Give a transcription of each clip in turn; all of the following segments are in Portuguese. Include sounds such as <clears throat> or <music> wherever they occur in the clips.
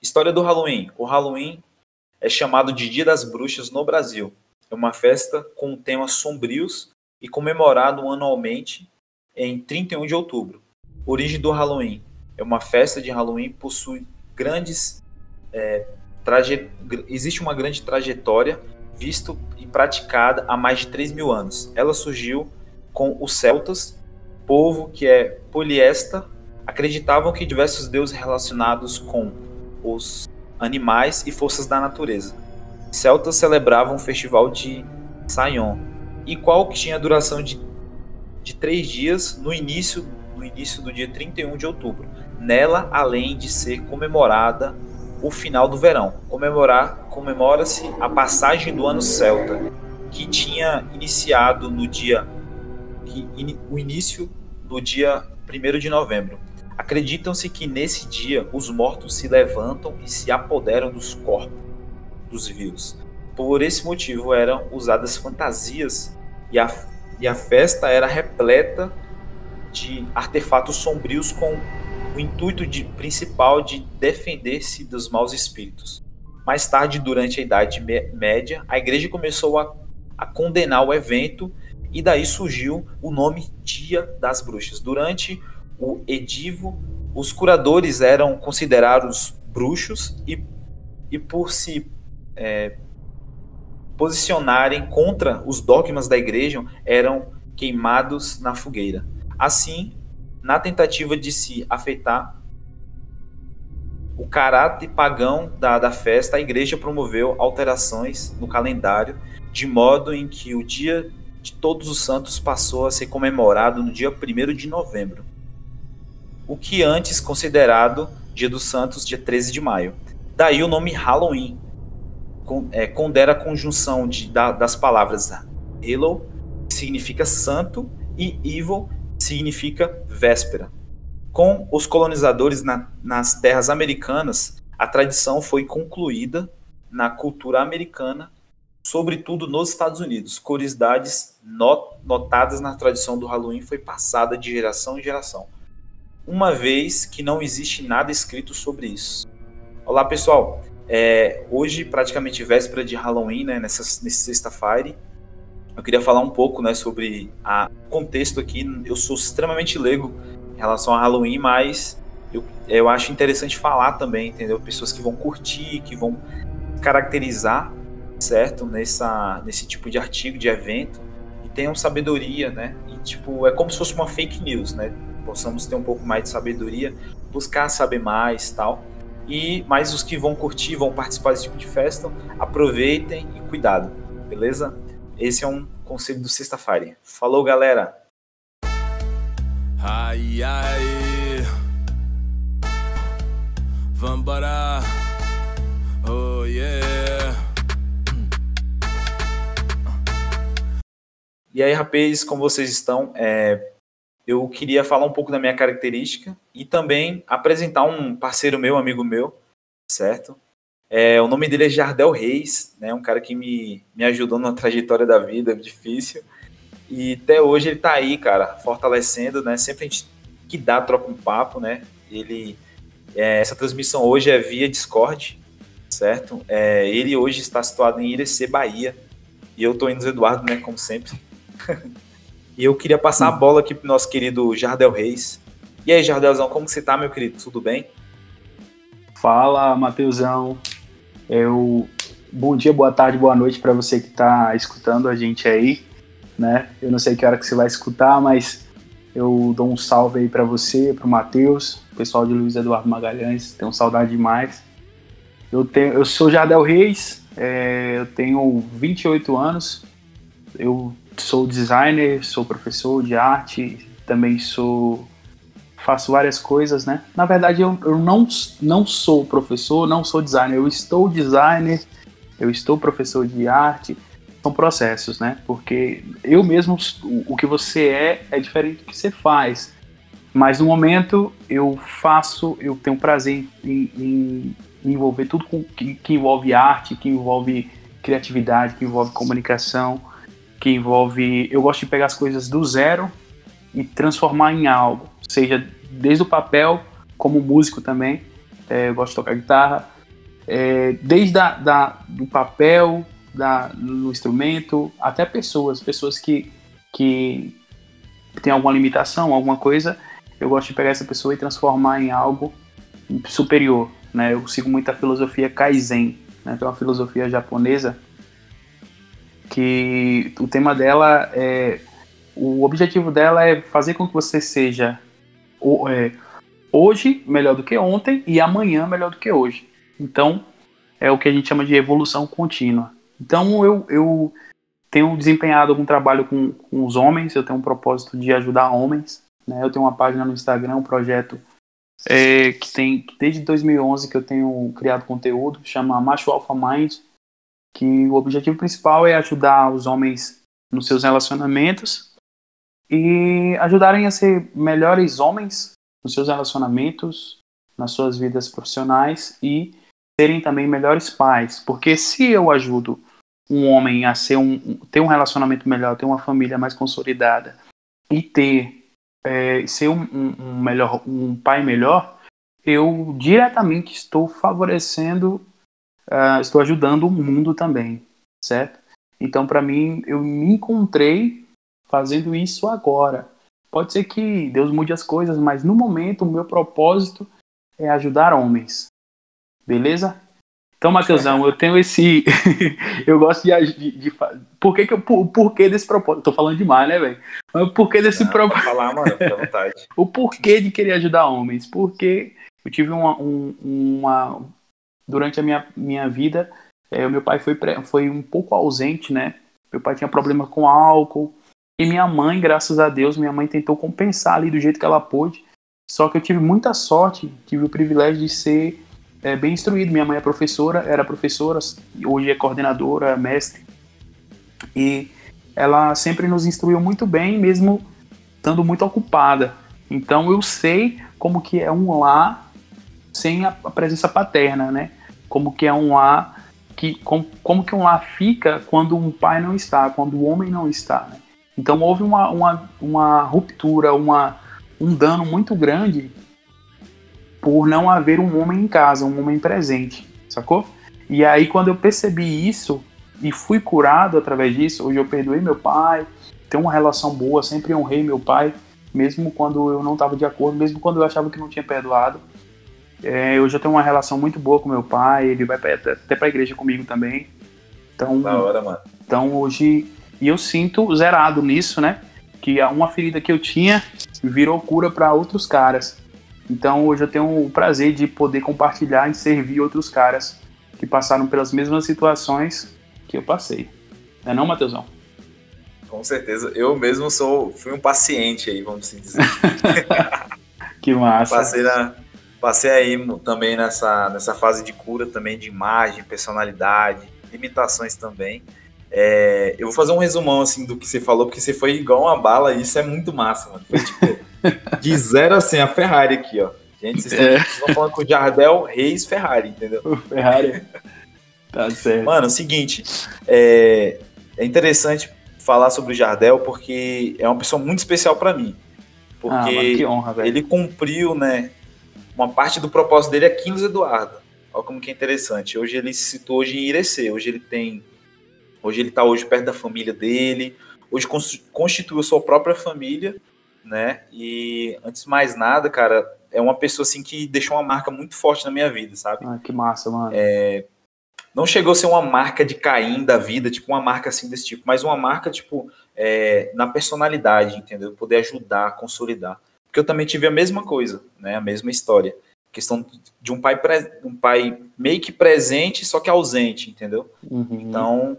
História do Halloween. O Halloween é chamado de Dia das Bruxas no Brasil. É uma festa com temas sombrios e comemorado anualmente em 31 de outubro. Origem do Halloween. É uma festa de Halloween possui grandes é, traje... existe uma grande trajetória visto e praticada há mais de 3 mil anos. Ela surgiu com os celtas, povo que é poliesta, acreditavam que diversos deuses relacionados com os animais e forças da natureza. Celtas celebravam o festival de Sion, e qual que tinha duração de, de três dias no início, no início do dia 31 de outubro. Nela, além de ser comemorada o final do verão, comemorar comemora-se a passagem do ano celta, que tinha iniciado no dia que, in, o início do dia 1 de novembro. Acreditam-se que nesse dia os mortos se levantam e se apoderam dos corpos dos vivos. Por esse motivo eram usadas fantasias e a, e a festa era repleta de artefatos sombrios com o intuito de, principal de defender-se dos maus espíritos. Mais tarde, durante a Idade Média, a igreja começou a, a condenar o evento e daí surgiu o nome Dia das Bruxas. Durante o Edivo, os curadores eram considerados bruxos e, e por se é, posicionarem contra os dogmas da igreja, eram queimados na fogueira. Assim, na tentativa de se afetar o caráter pagão da, da festa, a igreja promoveu alterações no calendário, de modo em que o dia de Todos os Santos passou a ser comemorado no dia 1 de novembro, o que antes considerado Dia dos Santos, dia 13 de maio. Daí o nome Halloween, com, é, condera a conjunção de, da, das palavras Hello, que significa santo, e Evil, que significa véspera. Com os colonizadores na, nas terras americanas, a tradição foi concluída na cultura americana sobretudo nos Estados Unidos. Curiosidades not notadas na tradição do Halloween foi passada de geração em geração, uma vez que não existe nada escrito sobre isso. Olá, pessoal. É, hoje, praticamente véspera de Halloween, né, nessa, nessa sexta-feira, eu queria falar um pouco né, sobre o contexto aqui. Eu sou extremamente leigo em relação a Halloween, mas eu, eu acho interessante falar também, entendeu? Pessoas que vão curtir, que vão caracterizar certo nessa nesse tipo de artigo, de evento e tenham sabedoria, né? E tipo, é como se fosse uma fake news, né? Possamos ter um pouco mais de sabedoria, buscar saber mais, tal. E mais os que vão curtir, vão participar desse tipo de festa, aproveitem e cuidado, beleza? Esse é um conselho do sexta-feira. Falou, galera. Ai ai. Vambora. Oh yeah. E aí, rapazes, como vocês estão? É, eu queria falar um pouco da minha característica e também apresentar um parceiro meu, amigo meu, certo? É, o nome dele é Jardel Reis, né? Um cara que me, me ajudou na trajetória da vida difícil. E até hoje ele tá aí, cara, fortalecendo, né? Sempre a gente que dá, troca um papo, né? Ele, é, essa transmissão hoje é via Discord, certo? É, ele hoje está situado em Irecê, Bahia. E eu tô indo Eduardo, né? Como sempre. <laughs> e eu queria passar a bola aqui pro nosso querido Jardel Reis. E aí, Jardelzão, como você tá, meu querido? Tudo bem? Fala, Matheusão. Eu... Bom dia, boa tarde, boa noite para você que está escutando a gente aí, né? Eu não sei que hora que você vai escutar, mas eu dou um salve aí para você, para o Matheus, pessoal de Luiz Eduardo Magalhães, tenho saudade demais. Eu, tenho, eu sou Jardel Reis, é, eu tenho 28 anos, eu sou designer, sou professor de arte, também sou faço várias coisas, né? Na verdade, eu, eu não, não sou professor, não sou designer, eu estou designer, eu estou professor de arte, são processos, né? Porque eu mesmo, o, que você é, é diferente do que você faz. Mas no momento eu faço, eu tenho prazer em, em, em envolver tudo com, que, que envolve arte, que envolve criatividade, que envolve comunicação que envolve. Eu gosto de pegar as coisas do zero e transformar em algo, seja desde o papel, como músico também. é, eu gosto de tocar guitarra. É, desde a, da, do papel, da, no instrumento, até pessoas, pessoas que, que têm alguma limitação, alguma coisa, eu gosto de pegar essa pessoa e transformar em algo superior. Né? Eu sigo muito a filosofia Kaizen, né? que é uma filosofia japonesa, que o tema dela é. O objetivo dela é fazer com que você seja é, hoje melhor do que ontem e amanhã melhor do que hoje. Então, é o que a gente chama de evolução contínua. Então, eu, eu tenho desempenhado algum trabalho com, com os homens, eu tenho um propósito de ajudar homens. Né? Eu tenho uma página no Instagram, um projeto é, que tem desde 2011 que eu tenho criado conteúdo, chama Macho Alpha Mind, que o objetivo principal é ajudar os homens nos seus relacionamentos e ajudarem a ser melhores homens nos seus relacionamentos, nas suas vidas profissionais e serem também melhores pais. Porque se eu ajudo um homem a ser um, ter um relacionamento melhor, ter uma família mais consolidada e ter é, ser um, um, um, melhor, um pai melhor, eu diretamente estou favorecendo, uh, estou ajudando o mundo também, certo? Então, para mim, eu me encontrei fazendo isso agora. Pode ser que Deus mude as coisas, mas no momento o meu propósito é ajudar homens. Beleza? Então, Matheusão, eu tenho esse. <laughs> eu gosto de. de, de... Por que, que eu. Por, porquê desse propósito? Tô falando demais, né, velho? Mas por que desse propósito? falar, mano, fica à <laughs> vontade. o porquê de querer ajudar homens? Porque eu tive uma. Um, uma... Durante a minha, minha vida, é, meu pai foi, foi um pouco ausente, né? Meu pai tinha problema com álcool, e minha mãe, graças a Deus, minha mãe tentou compensar ali do jeito que ela pôde. Só que eu tive muita sorte, tive o privilégio de ser é, bem instruído. Minha mãe é professora, era professora, hoje é coordenadora, mestre. E ela sempre nos instruiu muito bem, mesmo estando muito ocupada. Então eu sei como que é um lar sem a presença paterna, né? Como que é um lar que como, como que um lar fica quando um pai não está, quando o homem não está, né? Então houve uma, uma, uma ruptura, uma, um dano muito grande por não haver um homem em casa, um homem presente, sacou? E aí quando eu percebi isso e fui curado através disso, hoje eu perdoei meu pai, tenho uma relação boa, sempre honrei meu pai, mesmo quando eu não estava de acordo, mesmo quando eu achava que não tinha perdoado. É, hoje eu tenho uma relação muito boa com meu pai, ele vai até, até pra igreja comigo também. Então, da hora, mano. Então hoje e eu sinto zerado nisso, né? Que uma ferida que eu tinha virou cura para outros caras. Então hoje eu tenho o prazer de poder compartilhar e servir outros caras que passaram pelas mesmas situações que eu passei. Não é não, Matheusão? Com certeza. Eu mesmo sou, fui um paciente aí, vamos assim dizer. <laughs> que massa. Passei, na, passei aí também nessa, nessa fase de cura também de imagem, personalidade, limitações também. É, eu vou fazer um resumão assim do que você falou, porque você foi igual uma bala e isso é muito massa, mano. Foi tipo, <laughs> de zero assim, a Ferrari aqui, ó. Gente, vocês é. estão falando com o Jardel Reis Ferrari, entendeu? O Ferrari. Tá certo. Mano, é seguinte, é, é interessante falar sobre o Jardel porque é uma pessoa muito especial para mim. Porque ah, honra, ele cumpriu, né, uma parte do propósito dele aqui nos Eduardo. Olha como que é interessante. Hoje ele se citou hoje em Irecê. Hoje ele tem Hoje ele está hoje perto da família dele, hoje constituiu sua própria família, né? E antes de mais nada, cara, é uma pessoa assim que deixou uma marca muito forte na minha vida, sabe? Ah, que massa, mano. É, não chegou a ser uma marca de Caim da vida, tipo uma marca assim desse tipo, mas uma marca tipo é, na personalidade, entendeu? Poder ajudar, consolidar. Porque eu também tive a mesma coisa, né? A mesma história. Questão de um pai, um pai meio que presente, só que ausente, entendeu? Uhum. Então,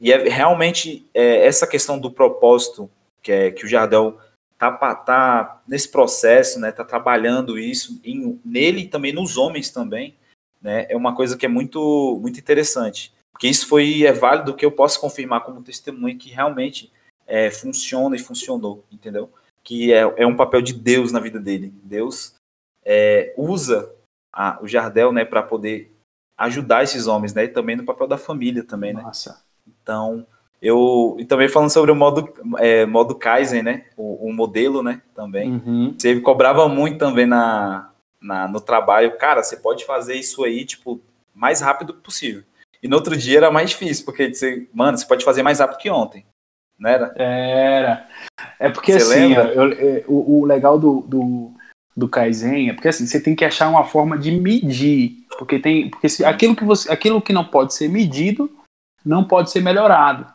e é realmente é, essa questão do propósito que, é, que o Jardel tá, tá nesse processo, né, tá trabalhando isso em, nele e também nos homens também, né, é uma coisa que é muito, muito interessante. Porque isso foi é válido que eu posso confirmar como testemunho que realmente é, funciona e funcionou, entendeu? Que é, é um papel de Deus na vida dele. Deus é, usa a, o Jardel, né, para poder ajudar esses homens, né, e também no papel da família também, né? Nossa. Então, eu e também falando sobre o modo, é, modo Kaizen, né? O, o modelo, né? Também. Uhum. Você cobrava muito também na, na, no trabalho, cara, você pode fazer isso aí, tipo, mais rápido possível. E no outro dia era mais difícil, porque você, mano, você pode fazer mais rápido que ontem. Não era? Era. É porque você assim, eu, eu, o, o, legal do, do, do Kaizen é porque assim, você tem que achar uma forma de medir. Porque tem. Porque se, aquilo, que você, aquilo que não pode ser medido não pode ser melhorado.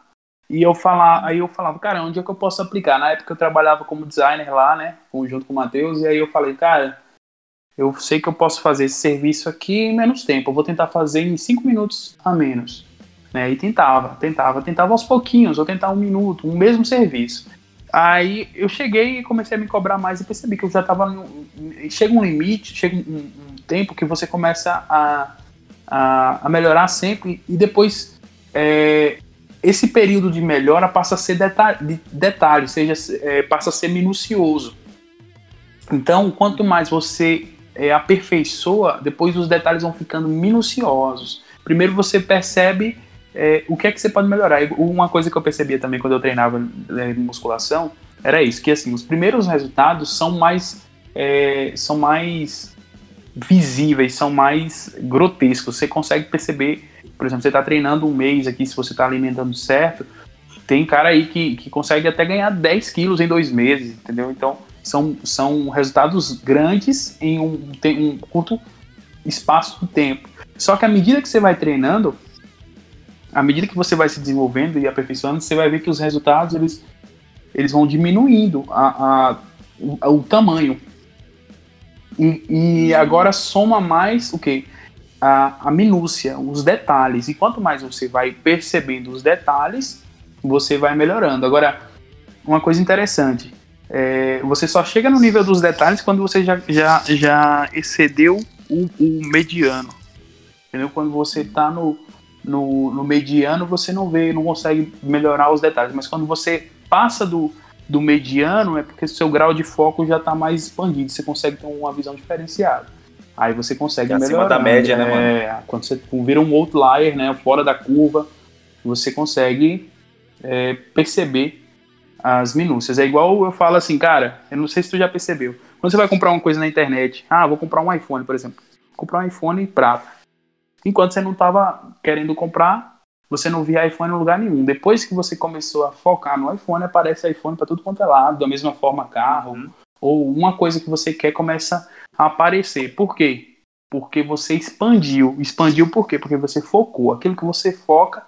E eu falar, aí eu falava, cara, onde é que eu posso aplicar? Na época eu trabalhava como designer lá, né? Junto com o Matheus, e aí eu falei, cara, eu sei que eu posso fazer esse serviço aqui em menos tempo. Eu vou tentar fazer em cinco minutos a menos. Né? E tentava, tentava, tentava aos pouquinhos, ou tentar um minuto, um mesmo serviço. Aí eu cheguei e comecei a me cobrar mais e percebi que eu já estava. Chega um limite, chega um, um, tempo que você começa a, a, a melhorar sempre e depois é, esse período de melhora passa a ser detalhe, de detalhe seja, é, passa a ser minucioso. Então, quanto mais você é, aperfeiçoa, depois os detalhes vão ficando minuciosos. Primeiro você percebe é, o que é que você pode melhorar. Uma coisa que eu percebia também quando eu treinava é, musculação era isso, que assim, os primeiros resultados são mais é, são mais visíveis, são mais grotescos. Você consegue perceber, por exemplo, você está treinando um mês aqui, se você está alimentando certo, tem cara aí que, que consegue até ganhar 10 quilos em dois meses, entendeu? Então, são, são resultados grandes em um, um curto espaço de tempo. Só que à medida que você vai treinando, à medida que você vai se desenvolvendo e aperfeiçoando, você vai ver que os resultados eles, eles vão diminuindo a, a o, o, tamanho. E, e, agora soma mais o que? A, a minúcia, os detalhes. E quanto mais você vai percebendo os detalhes, você vai melhorando. Agora, uma coisa interessante: é, você só chega no nível dos detalhes quando você já, já, já excedeu o, o mediano. Entendeu? Quando você está no, no, no, mediano, você não vê, não consegue melhorar os detalhes. Mas quando você passa do, do mediano, é porque seu grau de foco já está mais expandido. Você consegue ter uma visão diferenciada. Aí você consegue melhorar. Acima da média, né, mano? É, quando você vira um outlier, né, fora da curva, você consegue é, perceber as minúcias. É igual eu falo assim, cara, eu não sei se tu já percebeu. Quando você vai comprar uma coisa na internet, ah, vou comprar um iPhone, por exemplo. Vou comprar um iPhone prata. Enquanto você não estava querendo comprar, você não via iPhone em lugar nenhum. Depois que você começou a focar no iPhone, aparece iPhone para tudo quanto é lado, da mesma forma carro, uhum. ou uma coisa que você quer começa a aparecer. Por quê? Porque você expandiu. Expandiu por quê? Porque você focou. Aquilo que você foca,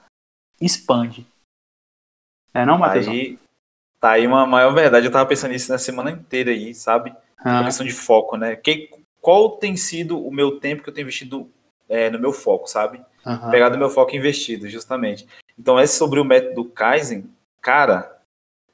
expande. É não, Matheus? Aí, Tá aí uma maior verdade. Eu tava pensando nisso na semana inteira aí, sabe? Ah. questão de foco, né? Que, qual tem sido o meu tempo que eu tenho investido é, no meu foco, sabe? Uhum. Pegar do meu foco investido, justamente. Então, é sobre o método Kaizen, cara,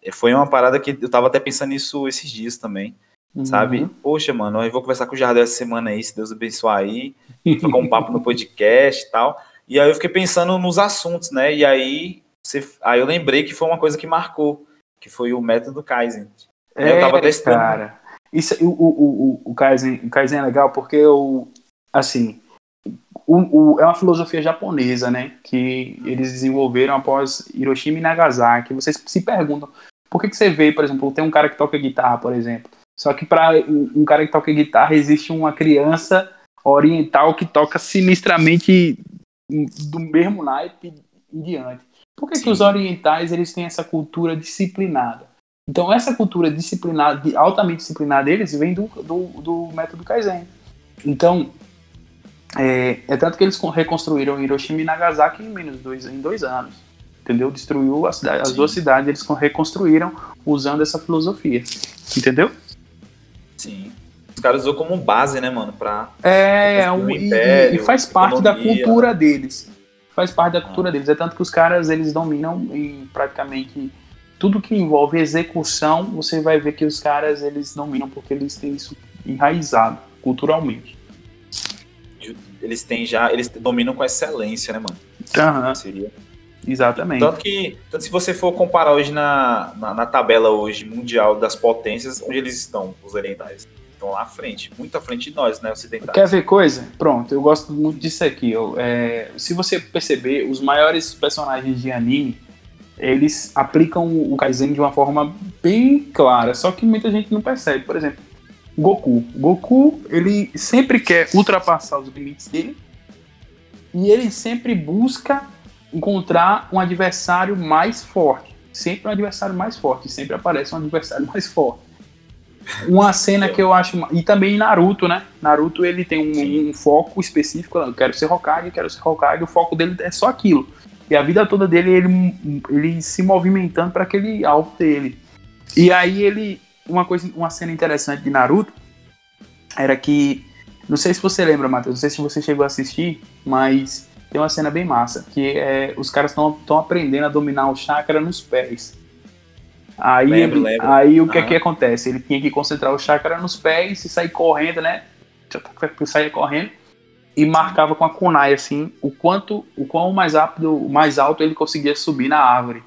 é, foi uma parada que eu tava até pensando nisso esses dias também. Uhum. Sabe? Poxa, mano, eu vou conversar com o Jardel essa semana aí, se Deus abençoar aí, trocar um papo no <laughs> podcast e tal. E aí eu fiquei pensando nos assuntos, né? E aí, você, aí eu lembrei que foi uma coisa que marcou que foi o método Kaizen. É, eu tava testando. Cara, isso, o, o, o, o, Kaizen, o Kaizen é legal porque eu, assim, o, o, é uma filosofia japonesa, né? Que eles desenvolveram após Hiroshima e Nagasaki. Vocês se perguntam por que, que você vê, por exemplo, tem um cara que toca guitarra, por exemplo. Só que para um cara que toca guitarra existe uma criança oriental que toca sinistramente do mesmo naipe em diante. Por que, que os orientais eles têm essa cultura disciplinada? Então, essa cultura disciplinada, altamente disciplinada deles, vem do, do, do método Kaizen. Então, é, é, tanto que eles reconstruíram Hiroshima e Nagasaki em menos dois, em dois anos. Entendeu? Destruiu cidade, as duas cidades, eles reconstruíram usando essa filosofia. Entendeu? Sim. Os caras usou como base, né, mano? Pra é, é um, império, e, e, faz parte economia. da cultura deles faz parte da cultura deles. É tanto que os caras eles dominam em praticamente tudo que envolve execução, você vai ver que os caras eles dominam porque eles têm isso enraizado culturalmente. Eles têm já, eles dominam com excelência, né, mano? Uhum. Seria. Exatamente. Tanto que, tanto se você for comparar hoje na, na, na tabela hoje mundial das potências, onde eles estão, os orientais? estão lá à frente, muito à frente de nós, né, ocidentais. Quer ver coisa? Pronto, eu gosto muito disso aqui. Eu, é, se você perceber, os maiores personagens de anime, eles aplicam o Kaizen de uma forma bem clara, só que muita gente não percebe. Por exemplo, Goku. Goku, ele sempre quer ultrapassar os limites dele e ele sempre busca encontrar um adversário mais forte. Sempre um adversário mais forte, sempre aparece um adversário <laughs> mais forte. Uma cena que eu acho. E também Naruto, né? Naruto ele tem um, um foco específico. Eu quero ser Hokage, quero ser Hokage. O foco dele é só aquilo. E a vida toda dele ele, ele se movimentando para aquele alvo dele. E aí ele. Uma, coisa, uma cena interessante de Naruto era que. Não sei se você lembra, Matheus, não sei se você chegou a assistir, mas tem uma cena bem massa, que é os caras estão aprendendo a dominar o chakra nos pés. Aí, lembro, lembro. aí o que uhum. é que acontece? Ele tinha que concentrar o chakra nos pés e sair correndo, né? Saía correndo e marcava com a kunai assim o quanto, o quão mais rápido, mais alto ele conseguia subir na árvore.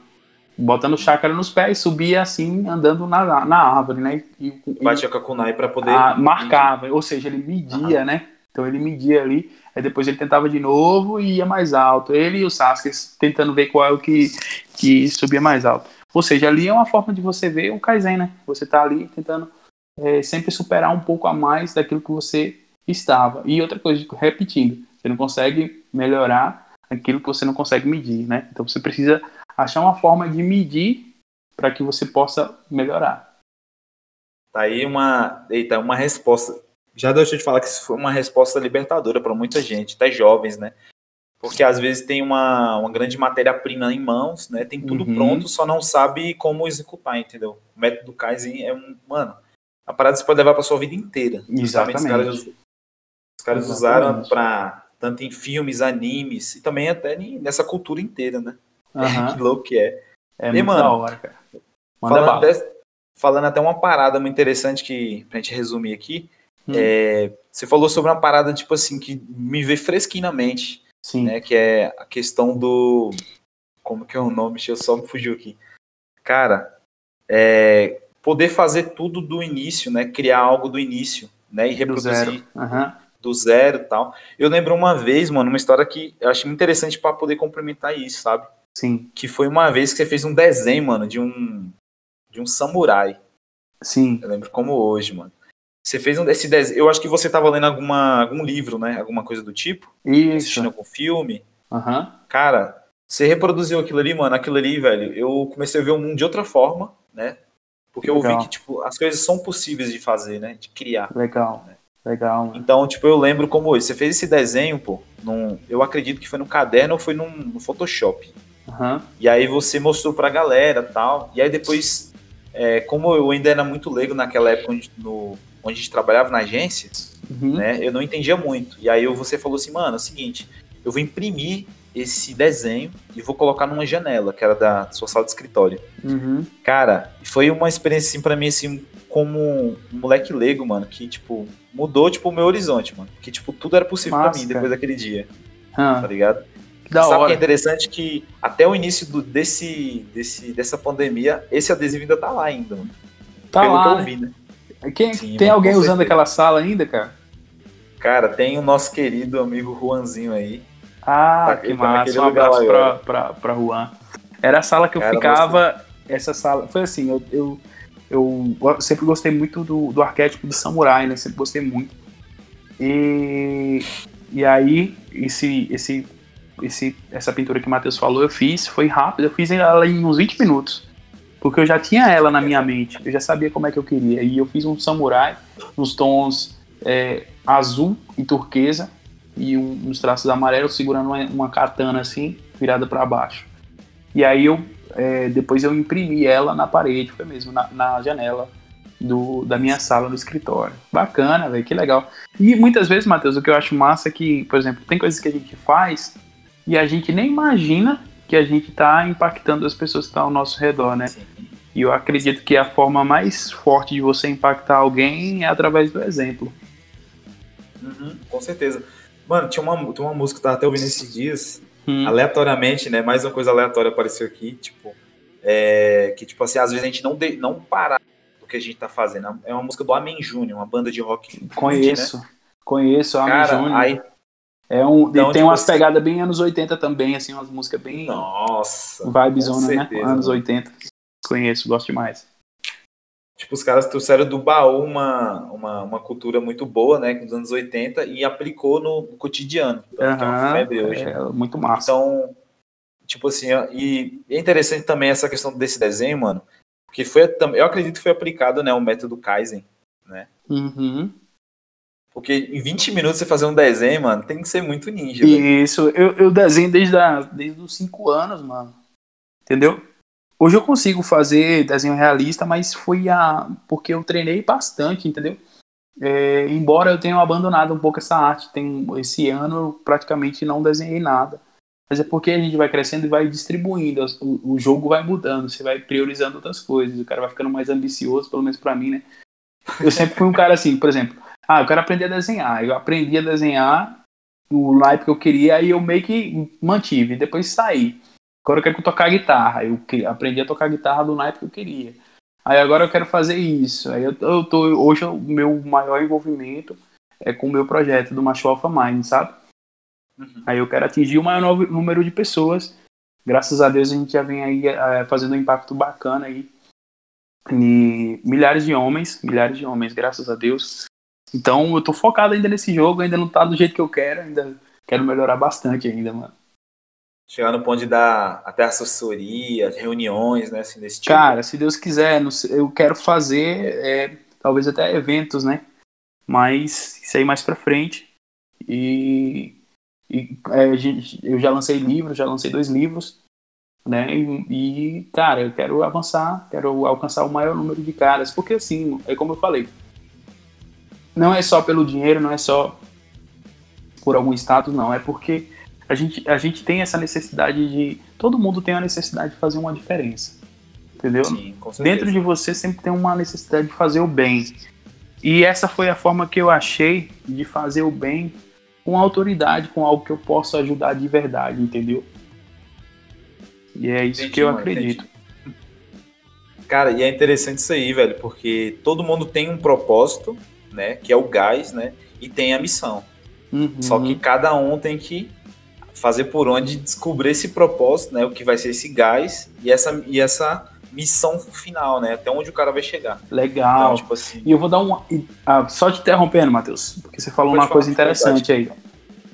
Botando chakra nos pés, subia assim, andando na, na árvore, né? E, Batia com a kunai para poder. A, marcava, ou seja, ele media, uhum. né? Então ele media ali, aí depois ele tentava de novo e ia mais alto. Ele e o Sasuke tentando ver qual é o que, que subia mais alto. Ou seja, ali é uma forma de você ver o Kaizen, né? Você tá ali tentando é, sempre superar um pouco a mais daquilo que você estava. E outra coisa, repetindo, você não consegue melhorar aquilo que você não consegue medir, né? Então você precisa achar uma forma de medir para que você possa melhorar. Tá aí uma, eita, uma resposta. Já deixa eu te falar que isso foi uma resposta libertadora para muita gente, até jovens, né? porque às vezes tem uma, uma grande matéria-prima em mãos, né? Tem tudo uhum. pronto, só não sabe como executar, entendeu? O método Kaizen é um. Mano, a parada você pode levar para sua vida inteira. Exatamente. Os caras, os caras usaram para tanto em filmes, animes e também até nessa cultura inteira, né? Uhum. <laughs> que louco que é. É e, muito mano, da hora, cara. falando até, falando até uma parada muito interessante que pra gente resumir aqui. Hum. É, você falou sobre uma parada, tipo assim, que me vê fresquinho na mente Sim. Né, que é a questão do. Como que é o nome? Deixa eu só me fugir aqui. Cara, é, poder fazer tudo do início, né? Criar algo do início, né? E reproduzir do zero, uhum. do zero e tal. Eu lembro uma vez, mano, uma história que eu achei muito interessante para poder complementar isso, sabe? Sim. Que foi uma vez que você fez um desenho, mano, de um de um samurai. Sim. Eu lembro como hoje, mano. Você fez um desse desenho. Eu acho que você estava lendo alguma, algum livro, né? Alguma coisa do tipo. Isso. Assistindo algum filme. Uhum. Cara, você reproduziu aquilo ali, mano. Aquilo ali, velho. Eu comecei a ver o mundo de outra forma, né? Porque Legal. eu vi que, tipo, as coisas são possíveis de fazer, né? De criar. Legal. Né? Legal. Mano. Então, tipo, eu lembro como hoje. Você fez esse desenho, pô. Num, eu acredito que foi no caderno ou foi num, no Photoshop. Uhum. E aí você mostrou pra galera tal. E aí depois, é, como eu ainda era muito leigo naquela época no, onde a gente trabalhava na agência, uhum. né, eu não entendia muito. E aí você falou assim, mano, é o seguinte, eu vou imprimir esse desenho e vou colocar numa janela, que era da sua sala de escritório. Uhum. Cara, foi uma experiência assim, pra mim, assim, como um moleque leigo, mano, que, tipo, mudou, tipo, o meu horizonte, mano. Que, tipo, tudo era possível para mim depois daquele dia. Ah. Tá ligado? Da Sabe hora. que é interessante que até o início do, desse, desse, dessa pandemia, esse adesivo ainda tá lá ainda, mano. Tá Pelo lá, que eu né? vi, né? Quem, Sim, tem alguém usando aquela sala ainda, cara? Cara, tem o nosso querido amigo Juanzinho aí. Ah, tá, que tá massa. Um abraço pra, pra, pra Juan. Era a sala que eu cara, ficava. Você... Essa sala. Foi assim, eu, eu, eu, sempre gostei muito do, do arquétipo do samurai, né? Sempre gostei muito. E, e aí, esse, esse, esse, essa pintura que o Matheus falou, eu fiz, foi rápido, eu fiz ela em uns 20 minutos. Porque eu já tinha ela na minha mente, eu já sabia como é que eu queria. E eu fiz um samurai nos tons é, azul e turquesa e um, uns traços amarelos segurando uma, uma katana assim, virada para baixo. E aí eu é, depois eu imprimi ela na parede, foi mesmo, na, na janela do, da minha sala do escritório. Bacana, velho, que legal. E muitas vezes, Matheus, o que eu acho massa é que, por exemplo, tem coisas que a gente faz e a gente nem imagina que a gente está impactando as pessoas que estão ao nosso redor, né? Sim. E eu acredito que a forma mais forte de você impactar alguém é através do exemplo. Uhum, com certeza. Mano, tinha uma, tinha uma música que eu tava até ouvindo esses dias, hum. aleatoriamente, né? Mais uma coisa aleatória apareceu aqui, tipo, é, que tipo assim, às vezes a gente não, de, não parar do que a gente tá fazendo. É uma música do Amen Júnior, uma banda de rock. Conheço, né? conheço o Amen Júnior. Aí, é um, então, tem tipo umas assim, pegadas bem anos 80 também, assim, umas músicas bem. Nossa! Vibezona, né? Anos 80. Conheço, gosto demais. Tipo, os caras trouxeram do baú uma, uma, uma cultura muito boa, né, dos anos 80 e aplicou no cotidiano. Então, uhum, é uma febre hoje. É, muito massa. Então, tipo assim, e é interessante também essa questão desse desenho, mano, porque foi, eu acredito que foi aplicado, né, o método Kaizen, né? Uhum. Porque em 20 minutos você fazer um desenho, mano, tem que ser muito ninja. Isso, eu, eu desenho desde, a, desde os 5 anos, mano. Entendeu? Hoje eu consigo fazer desenho realista, mas foi a porque eu treinei bastante, entendeu? É, embora eu tenha abandonado um pouco essa arte, tem, esse ano eu praticamente não desenhei nada. Mas é porque a gente vai crescendo e vai distribuindo, o, o jogo vai mudando, você vai priorizando outras coisas, o cara vai ficando mais ambicioso, pelo menos para mim, né? Eu sempre fui um cara assim, por exemplo, ah, eu quero aprender a desenhar. Eu aprendi a desenhar no naipe que eu queria, aí eu meio que mantive, depois saí. Agora eu quero tocar guitarra. Eu aprendi a tocar guitarra do naipe que eu queria. Aí agora eu quero fazer isso. Aí eu, eu tô, hoje o meu maior envolvimento é com o meu projeto do Macho Alpha Mind, sabe? Uhum. Aí eu quero atingir o maior número de pessoas. Graças a Deus a gente já vem aí é, fazendo um impacto bacana aí. E milhares de homens, milhares de homens, graças a Deus. Então eu tô focado ainda nesse jogo, ainda não tá do jeito que eu quero, ainda quero melhorar bastante ainda, mano chegar no ponto de dar até assessoria, reuniões, né? Assim, desse tipo. Cara, se Deus quiser, eu quero fazer é, talvez até eventos, né? Mas isso aí mais pra frente. E, e é, eu já lancei livros, já lancei dois livros, né? E, e, cara, eu quero avançar, quero alcançar o maior número de caras, porque assim, é como eu falei, não é só pelo dinheiro, não é só por algum status, não, é porque a gente, a gente tem essa necessidade de. Todo mundo tem a necessidade de fazer uma diferença. Entendeu? Sim, Dentro de você sempre tem uma necessidade de fazer o bem. E essa foi a forma que eu achei de fazer o bem com autoridade, com algo que eu possa ajudar de verdade, entendeu? E é isso entendi, que eu mano, acredito. Entendi. Cara, e é interessante isso aí, velho, porque todo mundo tem um propósito, né? Que é o gás, né? E tem a missão. Uhum. Só que cada um tem que fazer por onde descobrir esse propósito, né? O que vai ser esse gás e essa, e essa missão final, né? Até onde o cara vai chegar. Legal. Então, tipo assim, e eu vou dar um. Ah, só te interrompendo, Matheus, porque você falou uma coisa interessante aí.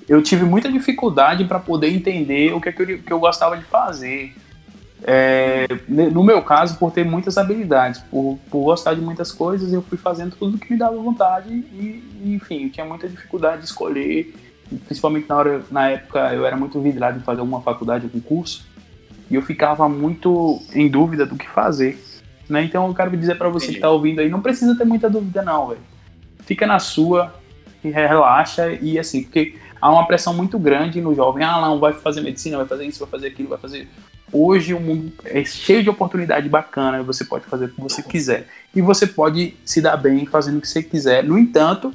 Eu tive muita dificuldade para poder entender o que, é que, eu, que eu gostava de fazer. É, no meu caso, por ter muitas habilidades, por, por gostar de muitas coisas, eu fui fazendo tudo que me dava vontade e, enfim, eu tinha muita dificuldade de escolher principalmente na, hora, na época eu era muito vidrado em fazer alguma faculdade, algum curso, e eu ficava muito em dúvida do que fazer. Né? Então eu quero dizer para você Entendi. que tá ouvindo aí, não precisa ter muita dúvida não, velho. Fica na sua, e relaxa e assim, porque há uma pressão muito grande no jovem, ah não, vai fazer medicina, vai fazer isso, vai fazer aquilo, vai fazer... Hoje o mundo é cheio de oportunidade bacana, você pode fazer o que você quiser. E você pode se dar bem fazendo o que você quiser. No entanto,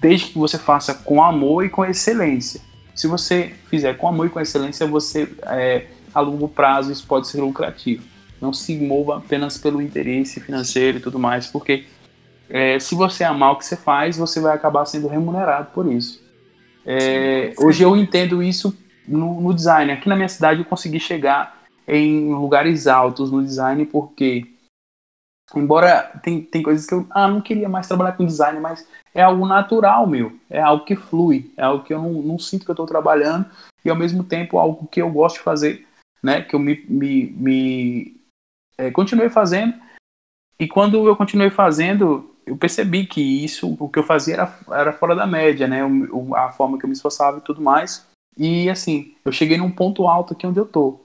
desde que você faça com amor e com excelência. Se você fizer com amor e com excelência, você é, a longo prazo isso pode ser lucrativo. Não se mova apenas pelo interesse financeiro e tudo mais, porque é, se você amar o que você faz, você vai acabar sendo remunerado por isso. É, hoje eu entendo isso no, no, design. Aqui na minha cidade eu consegui chegar em lugares altos no design porque Embora tem, tem coisas que eu ah, não queria mais trabalhar com design, mas é algo natural, meu. É algo que flui. É algo que eu não, não sinto que eu estou trabalhando e ao mesmo tempo algo que eu gosto de fazer, né? Que eu me, me, me é, continuei fazendo. E quando eu continuei fazendo, eu percebi que isso, o que eu fazia era, era fora da média, né? O, a forma que eu me esforçava e tudo mais. E assim, eu cheguei num ponto alto aqui onde eu tô.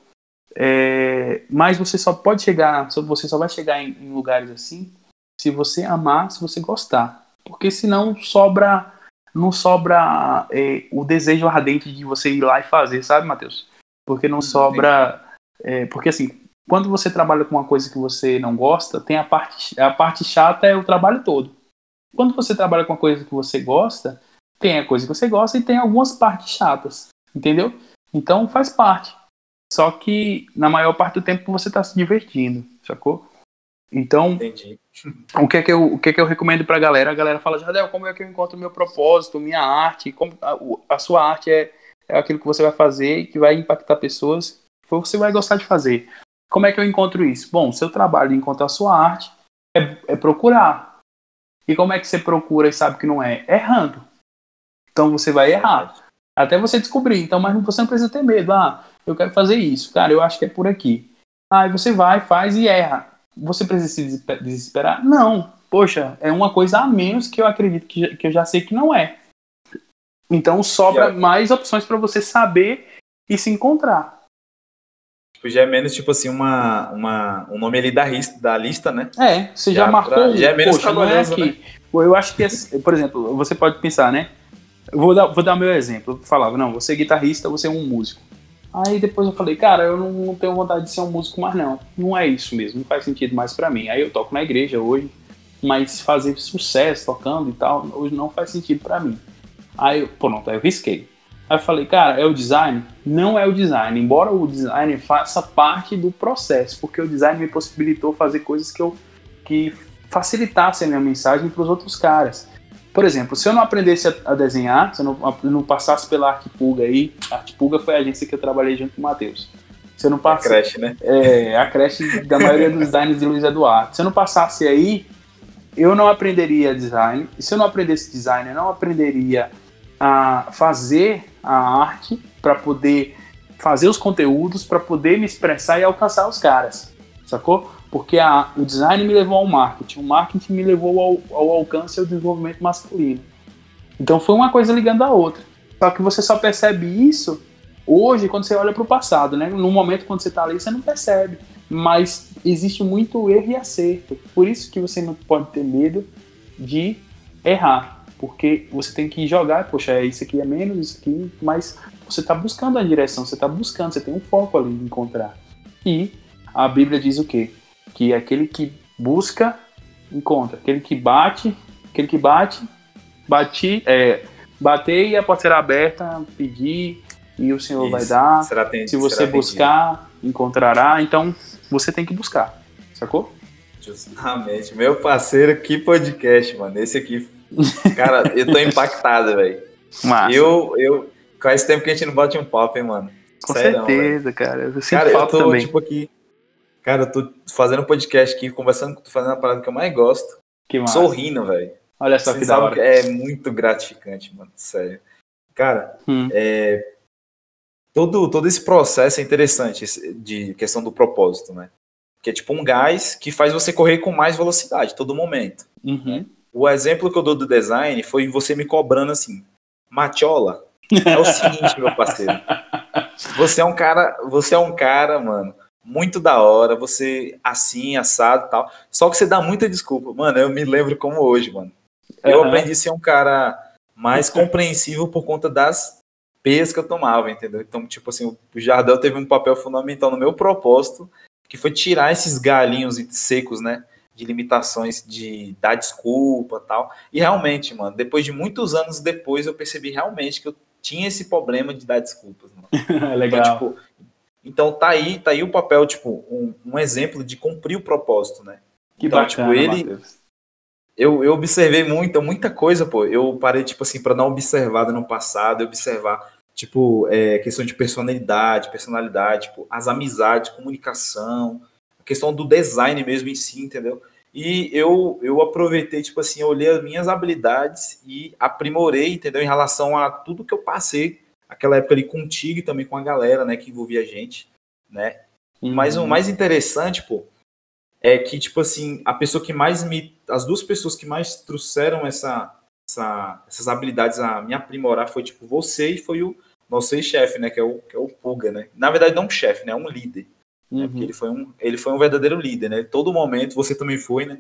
É, mas você só pode chegar, você só vai chegar em, em, lugares assim se você amar, se você gostar. Porque senão sobra, não sobra é, o desejo ardente de você ir lá e fazer, sabe, Matheus? Porque não sobra. É, porque assim, quando você trabalha com uma coisa que você não gosta, tem a parte, a parte chata é o trabalho todo. Quando você trabalha com uma coisa que você gosta, tem a coisa que você gosta e tem algumas partes chatas, entendeu? Então faz parte. Só que na maior parte do tempo você está se divertindo, sacou? Então, Entendi. o que é que eu, o que é que eu recomendo pra galera? A galera fala, Jardel, como é que eu encontro o meu propósito, minha arte? Como a, a sua arte é, é aquilo que você vai fazer que vai impactar pessoas, que você vai gostar de fazer. Como é que eu encontro isso? Bom, seu trabalho encontra a sua arte é, é procurar. E como é que você procura e sabe que não é? Errando. Então você vai errar. Até você descobrir. Então, mas você não precisa ter medo. Ah, eu quero fazer isso. Cara, eu acho que é por aqui. Aí você vai, faz e erra. Você precisa se desesperar? Não. Poxa, é uma coisa a menos que eu acredito que, que eu já sei que não é. Então sobra mais opções para você saber e se encontrar. Tipo, já é menos, tipo assim, uma, uma, um nome ali da, lista, da lista, né? É, você já, já marcou. Pra, já é menos poxa, é aqui. Né? Eu acho que, por exemplo, você pode pensar, né? Vou dar, vou dar meu exemplo. Eu falava, não, você é guitarrista, você é um músico. Aí depois eu falei, cara, eu não, não, tenho vontade de ser um músico mais não. Não é isso mesmo, não faz sentido mais para mim. Aí eu toco na igreja hoje, mas fazer sucesso tocando e tal, hoje não faz sentido para mim. Aí, pronto, aí eu risquei. Aí eu falei, cara, é o design? Não é o design, embora o design faça parte do processo, porque o design me possibilitou fazer coisas que eu que facilitassem a minha mensagem para os outros caras. Por exemplo, se eu não aprendesse a, a desenhar, se eu não, não passasse pela Artpulga aí, a Artpulga foi a agência que eu trabalhei junto com o Matheus. Se eu não passasse, a creche, né? É, a creche da maioria dos designers de Luiz Eduardo. Se eu não passasse aí, eu não aprenderia design. E se eu não aprendesse design, eu não aprenderia a fazer a arte para poder fazer os conteúdos, para poder me expressar e alcançar os caras, sacou? Porque a, o design me levou ao marketing, o marketing me levou ao, ao alcance e ao desenvolvimento masculino. Então foi uma coisa ligando a outra. Só que você só percebe isso hoje quando você olha para o passado, né? No momento quando você está ali, você não percebe. Mas existe muito erro e acerto. Por isso que você não pode ter medo de errar porque você tem que jogar, poxa, é isso aqui é menos, isso aqui, mas você está buscando a direção, você está buscando, você tem um foco ali de encontrar. E a Bíblia diz o quê? Que aquele que busca, encontra. Aquele que bate, aquele que bate, bate, é, bater e a porta será aberta, pedir e o Senhor isso. vai dar. Será Se você buscar, encontrará. Então, você tem que buscar, sacou? Justamente. Meu parceiro, que podcast, mano. Esse aqui Cara, eu tô impactado, velho. Eu, eu. Faz tempo que a gente não bate um papo, hein, mano. Com Sério, certeza, cara. Eu cara, eu tô, também. tipo, aqui. Cara, eu tô fazendo um podcast aqui, conversando, tô fazendo a parada que eu mais gosto. Que massa. Sorrindo, velho. Olha só Você que da hora. Que é muito gratificante, mano. Sério. Cara, hum. é, todo, todo esse processo é interessante de questão do propósito, né? Que é tipo um gás que faz você correr com mais velocidade todo momento. Uhum. Né? O exemplo que eu dou do design foi você me cobrando assim, Matiola, é o seguinte, meu parceiro. <laughs> Você é um cara, você é um cara, mano, muito da hora, você assim, assado e tal. Só que você dá muita desculpa. Mano, eu me lembro como hoje, mano. Eu uhum. aprendi a ser um cara mais compreensivo por conta das peias que eu tomava, entendeu? Então, tipo assim, o Jardel teve um papel fundamental no meu propósito, que foi tirar esses galinhos secos, né? de limitações de dar desculpa tal. E realmente, mano, depois de muitos anos depois, eu percebi realmente que eu tinha esse problema de dar desculpas. <laughs> Legal. Então, tipo, então tá aí, tá aí o papel, tipo, um, um exemplo de cumprir o propósito, né? Que então, tipo, bacana, tipo, ele. Eu, eu observei muita, muita coisa, pô. Eu parei, tipo assim, para dar uma observada no passado, observar, tipo, é, questão de personalidade, personalidade, tipo, as amizades, comunicação, a questão do design mesmo em si, entendeu? E eu, eu aproveitei, tipo assim, eu olhei as minhas habilidades e aprimorei, entendeu? Em relação a tudo que eu passei aquela época ali contigo e também com a galera, né, que envolvia a gente, né? Uhum. Mas o mais interessante, pô, é que, tipo assim, a pessoa que mais me. As duas pessoas que mais trouxeram essa, essa, essas habilidades a me aprimorar foi, tipo, você e foi o nosso ex-chefe, né? Que é o, que é o Puga, né? Na verdade, não um chefe, né? Um líder. Né? Porque uhum. ele foi, um, ele foi um verdadeiro líder, né? Todo momento, você também foi, né?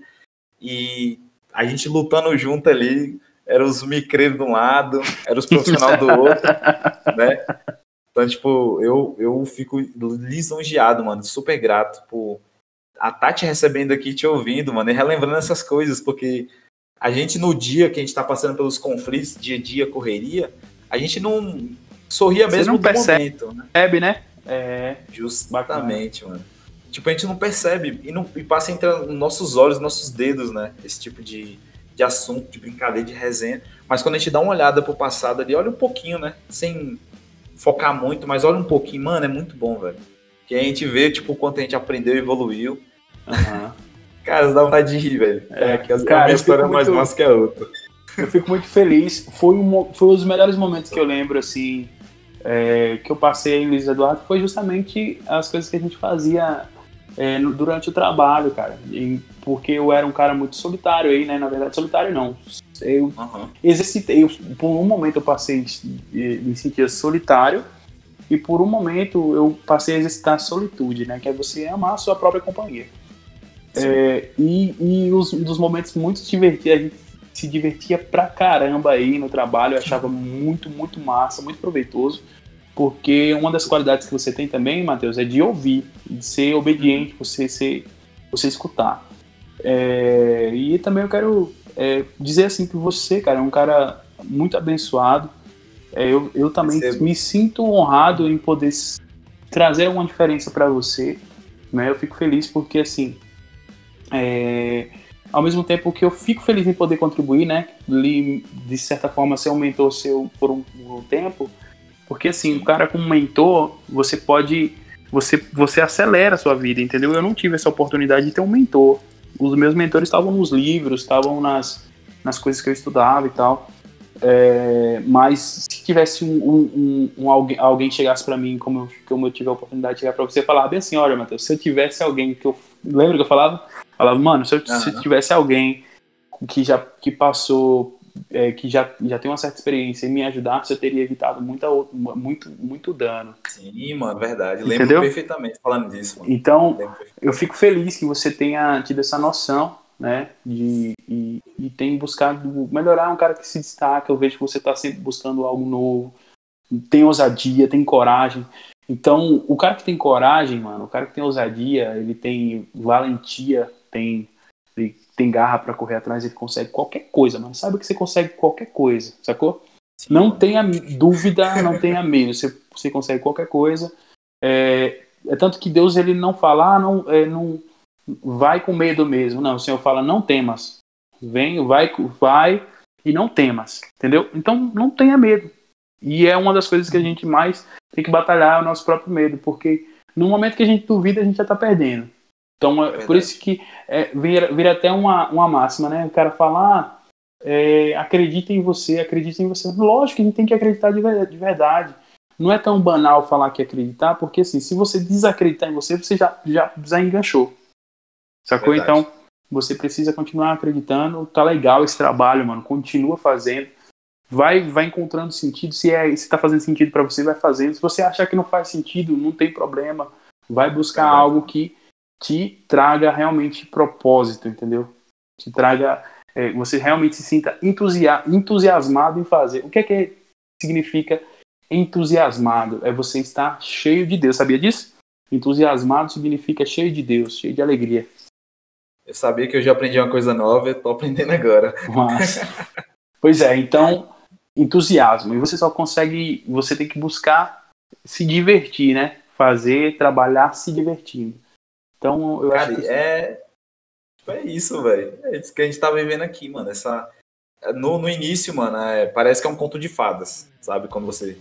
E a gente lutando junto ali, eram os micreiros de um lado, eram os profissionais do outro, <laughs> né? Então, tipo, eu, eu fico lisonjeado, mano, super grato por a Tati recebendo aqui, te ouvindo, mano, e relembrando essas coisas, porque a gente no dia que a gente tá passando pelos conflitos, dia a dia, correria, a gente não sorria mesmo não percebe, momento, né? Percebe, né? É. Justamente, bacana. mano. Tipo, a gente não percebe e, não, e passa entre os nossos olhos, nossos dedos, né? Esse tipo de, de assunto, de brincadeira, de resenha. Mas quando a gente dá uma olhada pro passado ali, olha um pouquinho, né? Sem focar muito, mas olha um pouquinho, mano, é muito bom, velho. Que a gente vê, tipo, o quanto a gente aprendeu e evoluiu. Uhum. <laughs> Cara, dá vontade de rir, velho. É, que as- cara, uma história fico mais muito- massa que a outra. Eu fico muito feliz. Foi um, foi um dos melhores momentos que eu lembro, assim, é, que eu passei em Luiz Eduardo, foi justamente as coisas que a gente fazia é, no- durante o trabalho, cara. E- porque eu era um cara muito solitário aí, né? Na verdade, solitário não. Eu Aham. exercitei, eu- por um momento eu passei me sentir solitário e por um momento eu passei a exercitar a solitude, né? Que é você amar a sua própria companhia. É, e e os, dos momentos muito divertidos, a gente se divertia pra caramba aí no trabalho, eu achava muito, muito massa, muito proveitoso, porque uma das qualidades que você tem também, Matheus, é de ouvir, de ser obediente, você ser, você escutar. É, e também eu quero é, dizer assim que você, cara, é um cara muito abençoado. É, eu, eu também Recebo. me sinto honrado em poder trazer uma diferença para você. Né? Eu fico feliz porque, assim, é, ao mesmo tempo que eu fico feliz em poder contribuir, né? De certa forma, ser um mentor seu por um, por um tempo, porque, assim, o cara como mentor, você pode. Você, você acelera a sua vida, entendeu? Eu não tive essa oportunidade de ter um mentor. Os meus mentores estavam nos livros, estavam nas, nas coisas que eu estudava e tal. É, mas se tivesse um, um, um- um alguém, alguém chegasse pra mim, como eu, como eu tive a oportunidade de chegar pra você, falar bem assim: olha, Matheus, se eu tivesse alguém que eu. Lembra que eu falava? Falava, mano, se, eu, se Aham. tivesse alguém que já que passou, é, que já, já tem uma certa experiência e me ajudasse, eu teria evitado muita, muito, muito dano. Sim, mano, verdade. Lembro Entendeu? perfeitamente falando disso, mano. Então, eu fico feliz que você tenha tido essa noção, né? De, e, e tem buscado melhorar. É um cara que se destaca. Eu vejo que você está sempre buscando algo novo. Tem ousadia, tem coragem. Então, o cara que tem coragem, mano, o cara que tem ousadia, ele tem valentia, tem, tem garra para correr atrás, ele consegue qualquer coisa, mano. Sabe que você consegue qualquer coisa, sacou? Sim, Não mano. tenha dúvida, não tenha medo. Você, você consegue qualquer coisa. É, é tanto que Deus ele não fala, ah, não, é, não vai com medo mesmo. Não, o Senhor fala, não temas. Vem, vai, vai e não temas. Entendeu? Então não tenha medo. E é uma das coisas que a gente mais tem que batalhar é o nosso próprio medo, porque no momento que a gente duvida, a gente já tá perdendo. Então é por isso que é, vira, vira até uma, uma máxima, né? O cara fala, ah, é, acredita em você, acredita em você. Lógico que a gente tem que acreditar de, de verdade. Não é tão banal falar que acreditar, porque assim, se você desacreditar em você, você já, já, já enganchou. Sacou? Verdade. Então, você precisa continuar acreditando. Tá legal esse trabalho, mano. Continua fazendo. Vai, vai encontrando sentido. Se, é, se tá fazendo sentido para você, vai fazendo. Se você achar que não faz sentido, não tem problema. Vai buscar Verdade. algo que te traga realmente propósito, entendeu? Te traga. é, você realmente se sinta entusia entusiasmado em fazer. O que é que significa entusiasmado? É você estar cheio de Deus. Sabia disso? Entusiasmado significa cheio de Deus, cheio de alegria. Eu sabia que eu já aprendi uma coisa nova, eu tô aprendendo agora. Mas, pois é, então, entusiasmo. E você só consegue, você tem que buscar se divertir, né? Fazer, trabalhar se divertindo. Então, eu Cara, acho que é. tipo, É isso, velho. É isso que a gente tá vivendo aqui, mano. Essa. No, no início, mano, é, parece que é um conto de fadas, sabe? Quando você.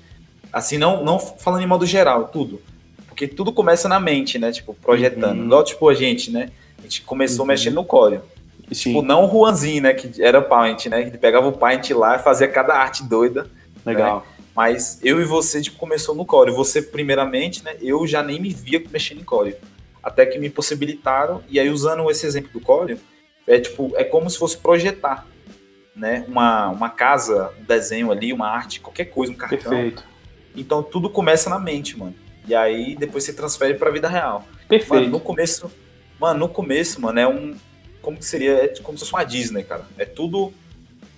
Assim, não, não falando em modo geral, tudo. Porque tudo começa na mente, né? Tipo, projetando. Uhum. Igual, tipo, a gente, né? A gente começou Uhum. mexendo no sim, Tipo, não o Juanzinho, né? Que era Paint, né? Ele pegava o Paint lá e fazia cada arte doida. legal. Mas eu e você, tipo, começou no Corel. Você, primeiramente, né? Eu já nem me via mexendo em Corel. Até que me possibilitaram. E aí, usando esse exemplo do Corel, é tipo, é como se fosse projetar, né? Uma, uma casa, um desenho ali, uma arte, qualquer coisa, um cartão. Perfeito. Então, tudo começa na mente, mano. E aí, depois você transfere pra vida real. Mano, Perfeito. no começo, mano, no começo, mano, é um, como que seria? É como se fosse uma Disney, cara. É tudo,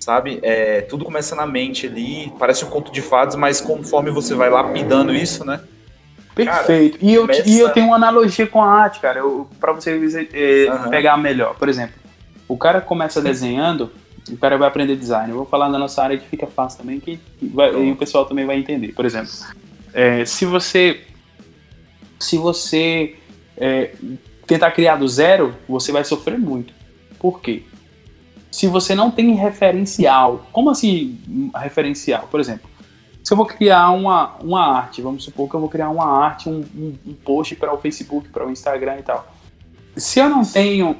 sabe? É, tudo começa na mente ali, parece um conto de fadas, mas conforme você vai lapidando isso, né? Perfeito. e, eu, começa- e eu tenho uma analogia com a arte, cara, eu, pra você é, Aham. pegar melhor. Por exemplo, o cara começa desenhando, o cara vai aprender design. Eu vou falar da nossa área que fica fácil também, que vai- e o pessoal também vai entender. Por exemplo, é, se você se você é, tentar criar do zero, você vai sofrer muito. Por quê? Se você não tem referencial, como assim referencial? Por exemplo, se eu vou criar uma, uma arte, vamos supor que eu vou criar uma arte, um, um, um post para o Facebook, para o Instagram e tal. Se eu não tenho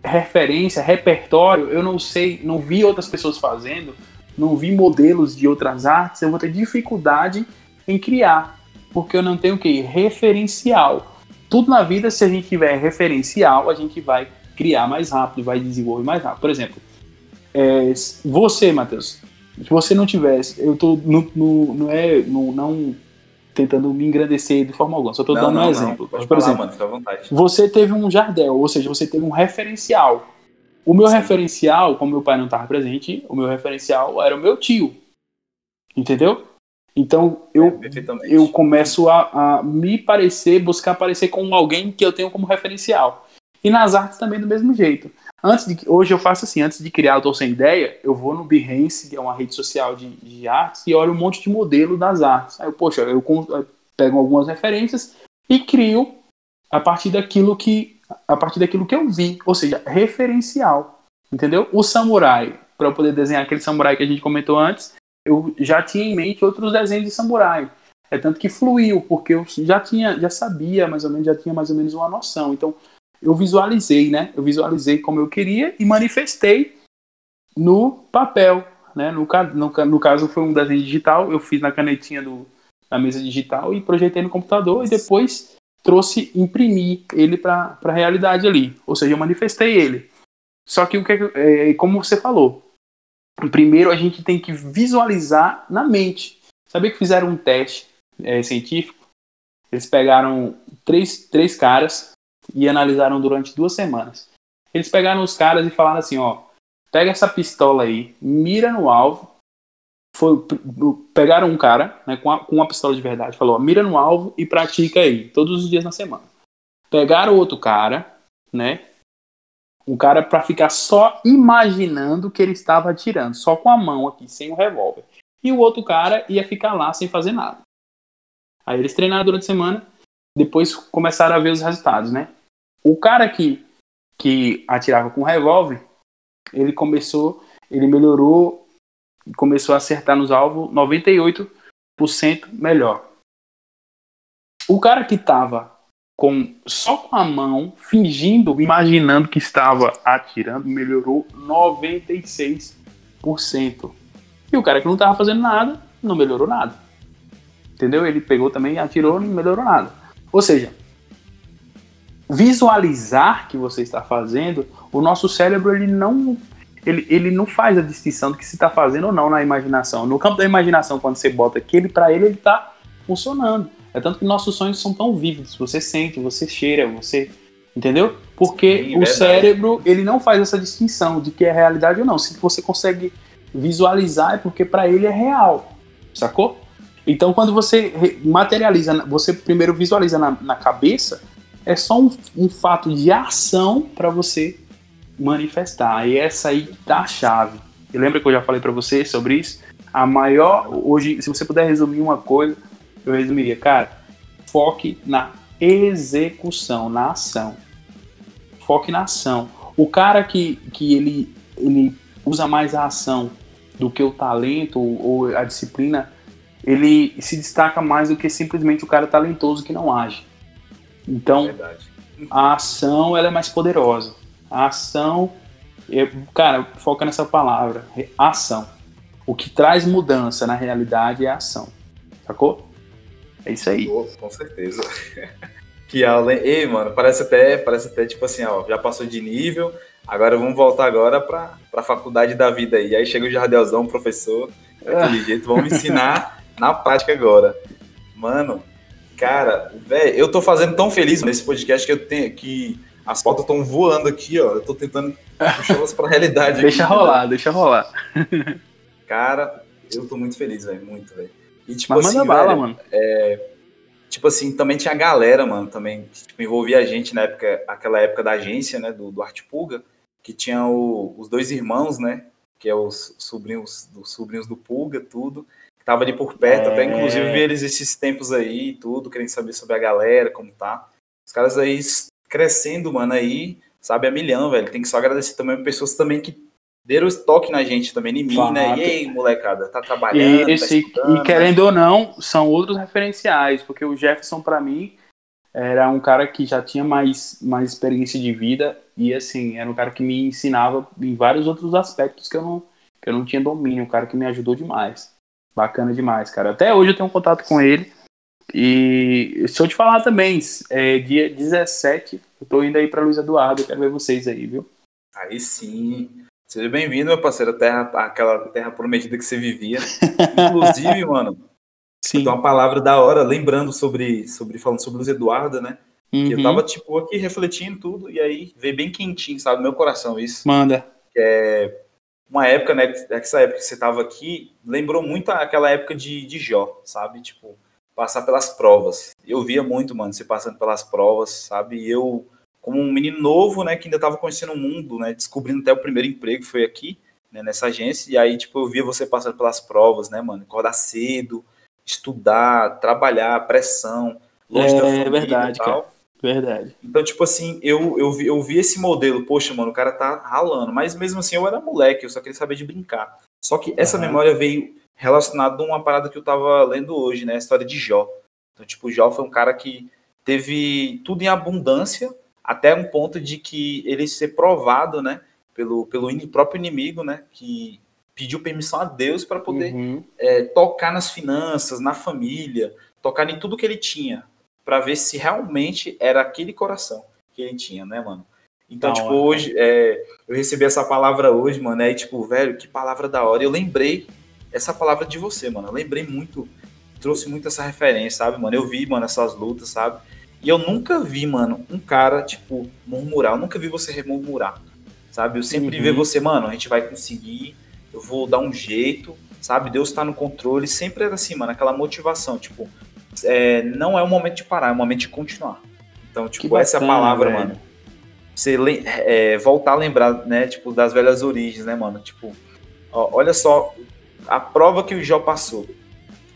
referência, repertório, eu não sei, não vi outras pessoas fazendo, não vi modelos de outras artes, eu vou ter dificuldade em criar, porque eu não tenho o que? Referencial. Tudo na vida, se a gente tiver referencial, a gente vai criar mais rápido, vai desenvolver mais rápido. Por exemplo, é, você, Matheus, se você não tivesse, eu tô no, no, não é, no, não tentando me engrandecer de forma alguma, só tô não, dando não, um exemplo. Por falar, exemplo, mano, fica à vontade. você teve um jardel, ou seja, você teve um referencial. O meu Sim. referencial, como meu pai não estava presente, o meu referencial era o meu tio. Entendeu? Então eu, é, eu começo a, a, me parecer, buscar parecer com alguém que eu tenho como referencial. E nas artes também do mesmo jeito. Antes de, hoje eu faço assim, antes de criar eu tô sem ideia, eu vou no Behance, que é uma rede social de, de artes, e olho um monte de modelo das artes. Aí, poxa, eu, eu pego algumas referências e crio a partir daquilo que a partir daquilo que eu vi, ou seja, referencial, entendeu? O samurai, para eu poder desenhar aquele samurai que a gente comentou antes, eu já tinha em mente outros desenhos de samurai. É tanto que fluiu, porque eu já tinha, já sabia mais ou menos, já tinha mais ou menos uma noção. Então, eu visualizei, né? Eu visualizei como eu queria e manifestei no papel, né? No, no, no caso foi um desenho digital, eu fiz na canetinha do, da mesa digital e projetei no computador e depois trouxe, imprimi ele para a realidade ali. Ou seja, eu manifestei ele. Só que o que é, como você falou, primeiro a gente tem que visualizar na mente. Sabia que fizeram um teste é, científico? Eles pegaram três, três caras e analisaram durante duas semanas. Eles pegaram os caras e falaram assim, ó, pega essa pistola aí, mira no alvo. Foi, pegaram um cara né, com, a, com uma pistola de verdade, falou, ó, mira no alvo e pratica aí, todos os dias na semana. Pegaram outro cara, né? Um cara para ficar só imaginando que ele estava atirando, só com a mão aqui, sem o revólver. E o outro cara ia ficar lá sem fazer nada. Aí eles treinaram durante a semana, depois começaram a ver os resultados, né? O cara que, que atirava com revólver, ele começou, ele melhorou e começou a acertar nos alvos 98% melhor. O cara que estava com só com a mão, fingindo, imaginando que estava atirando, melhorou 96%. E o cara que não estava fazendo nada, não melhorou nada. Entendeu? Ele pegou também, atirou, não melhorou nada. Ou seja, visualizar que você está fazendo, o nosso cérebro ele não ele, ele não faz a distinção do que se está fazendo ou não na imaginação. No campo da imaginação, quando você bota aquele para ele, ele está funcionando. É tanto que nossos sonhos são tão vívidos. Você sente, você cheira, você. Entendeu? Porque Sim, o cérebro ele não faz essa distinção de que é realidade ou não. Se você consegue visualizar, é porque para ele é real. Sacou? Então, quando você materializa, você primeiro visualiza na, na cabeça, é só um, um fato de ação para você manifestar. E essa aí tá a chave. E lembra que eu já falei para você sobre isso? A maior, hoje, se você puder resumir uma coisa, eu resumiria, cara, foque na execução, na ação. Foque na ação. O cara que, que ele, ele usa mais a ação do que o talento ou, ou a disciplina, ele se destaca mais do que simplesmente o cara talentoso que não age. Então, Verdade. a ação ela é mais poderosa. A ação, é, cara, foca nessa palavra, ação. O que traz mudança na realidade é a ação. Sacou? É isso aí. Oh, com certeza. <laughs> que hein? Ei, mano, parece até, parece até tipo assim, ó, já passou de nível, agora vamos voltar agora para a faculdade da vida aí. Aí chega o Jardelzão, professor, daquele <laughs> jeito, vamos ensinar na prática agora. Mano, cara, velho, eu tô fazendo tão feliz nesse podcast que eu tenho que as fotos estão voando aqui, ó. Eu tô tentando puxá-las pra realidade. <laughs> deixa aqui, rolar, deixa rolar. cara, eu tô muito feliz, velho, muito, velho. E tipo Mas assim, manda bala, mano. É, tipo assim, também tinha a galera, mano, também que tipo, envolvia a gente na época, aquela época da agência, né, do, do Arte Pulga, que tinha o, os dois irmãos, né, que é os sobrinhos, os sobrinhos do Pulga, tudo tava ali por perto, é... até inclusive vi eles esses tempos aí e tudo, querendo saber sobre a galera, como tá. Os caras aí crescendo, mano, aí, sabe, a milhão, velho. Tem que só agradecer também pessoas também que deram estoque na gente também, em mim, Fato. né? E aí, molecada, tá trabalhando, e, esse, tá e querendo né? ou não, são outros referenciais, porque o Jefferson, para mim, era um cara que já tinha mais, mais experiência de vida e, assim, era um cara que me ensinava em vários outros aspectos que eu não, que eu não tinha domínio, um cara que me ajudou demais. Bacana demais, cara. Até hoje eu tenho um contato com ele. E se eu te falar também, é, dia 17, eu tô indo aí pra Luiz Eduardo, quero ver vocês aí, viu? Aí sim. Seja bem-vindo, meu parceiro, terra, aquela terra prometida que você vivia. Inclusive, <laughs> mano, Sim. Tem uma palavra da hora, lembrando sobre, sobre falando sobre Luiz Eduardo, né? Uhum. Que eu uhum. tava, tipo, aqui refletindo tudo, e aí veio bem quentinho, sabe? No meu coração isso. Manda. Que é uma época, né? Essa época que você tava aqui, lembrou muito aquela época de, de Jó, sabe? Tipo, passar pelas provas. Eu via muito, mano, você passando pelas provas, sabe? E eu, como um menino novo, né, que ainda tava conhecendo o mundo, né? Descobrindo até o primeiro emprego, foi aqui, né, nessa agência, e aí, tipo, eu via você passando pelas provas, né, mano? Acordar cedo, estudar, trabalhar, pressão, longe é, da família verdade, e tal. Cara. Verdade. Então, tipo assim, eu, eu, vi, eu vi esse modelo, poxa, mano, o cara tá ralando. Mas mesmo assim, eu era moleque, eu só queria saber de brincar. Só que essa uhum. memória veio relacionada a uma parada que eu tava lendo hoje, né? A história de Jó. Então, tipo, Jó foi um cara que teve tudo em abundância, até um ponto de que ele ser provado, né? Pelo, pelo próprio inimigo, né? Que pediu permissão a Deus para poder uhum. é, tocar nas finanças, na família, tocar em tudo que ele tinha, para ver se realmente era aquele coração que ele tinha, né, mano? Então, Não, tipo, é. hoje, é, eu recebi essa palavra hoje, mano, aí, tipo, velho, que palavra da hora. Eu lembrei essa palavra de você, mano. Eu lembrei muito, trouxe muito essa referência, sabe, mano? Eu vi, mano, essas lutas, sabe? E eu nunca vi, mano, um cara, tipo, murmurar. Eu nunca vi você murmurar, sabe? Eu sempre uhum. vi você, mano, a gente vai conseguir, eu vou dar um jeito, sabe? Deus está no controle. Sempre era assim, mano, aquela motivação, tipo, é, não é o momento de parar, é o momento de continuar. Então, tipo, bacana, essa é a palavra, velho. mano. Você é, voltar a lembrar, né, tipo, das velhas origens, né, mano? Tipo, ó, olha só a prova que o Jó passou.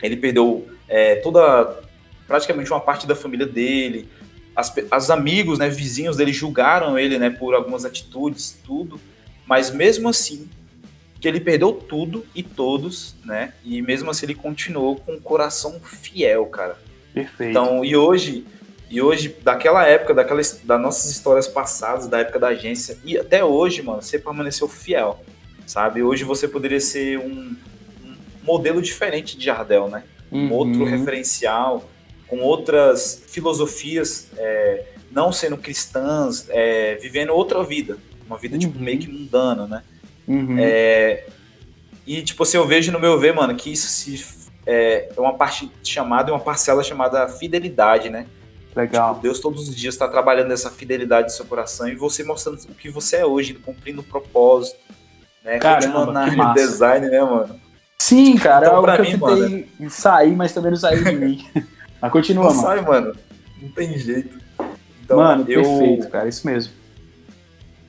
Ele perdeu é, toda, praticamente uma parte da família dele. As, as amigos, né, vizinhos dele julgaram ele, né, por algumas atitudes, tudo. Mas mesmo assim, que ele perdeu tudo e todos, né? E mesmo assim ele continuou com um coração fiel, cara. Perfeito. Então, e hoje, e hoje daquela época, daquelas das nossas histórias passadas, da época da agência e até hoje, mano, você permaneceu fiel, sabe? Hoje você poderia ser um, um modelo diferente de Jardel, né? Um uhum. outro referencial, com outras filosofias, é, não sendo cristãs, é, vivendo outra vida, uma vida uhum. tipo meio que mundana, né? Uhum. É, e, tipo assim, eu vejo no meu ver, mano, que isso se, é, é uma parte chamada, é uma parcela chamada fidelidade, né? Legal. Tipo, Deus todos os dias está trabalhando essa fidelidade no seu coração e você mostrando o que você é hoje, cumprindo o propósito, né? Caramba, Continuando na design, né, mano? Sim, cara, então, é algo que eu tentei mano, sair, mas também não saiu de mim. <laughs> mas continua, não mano. sai, mano. Não tem jeito. Então, mano, eu... perfeito, cara, isso mesmo.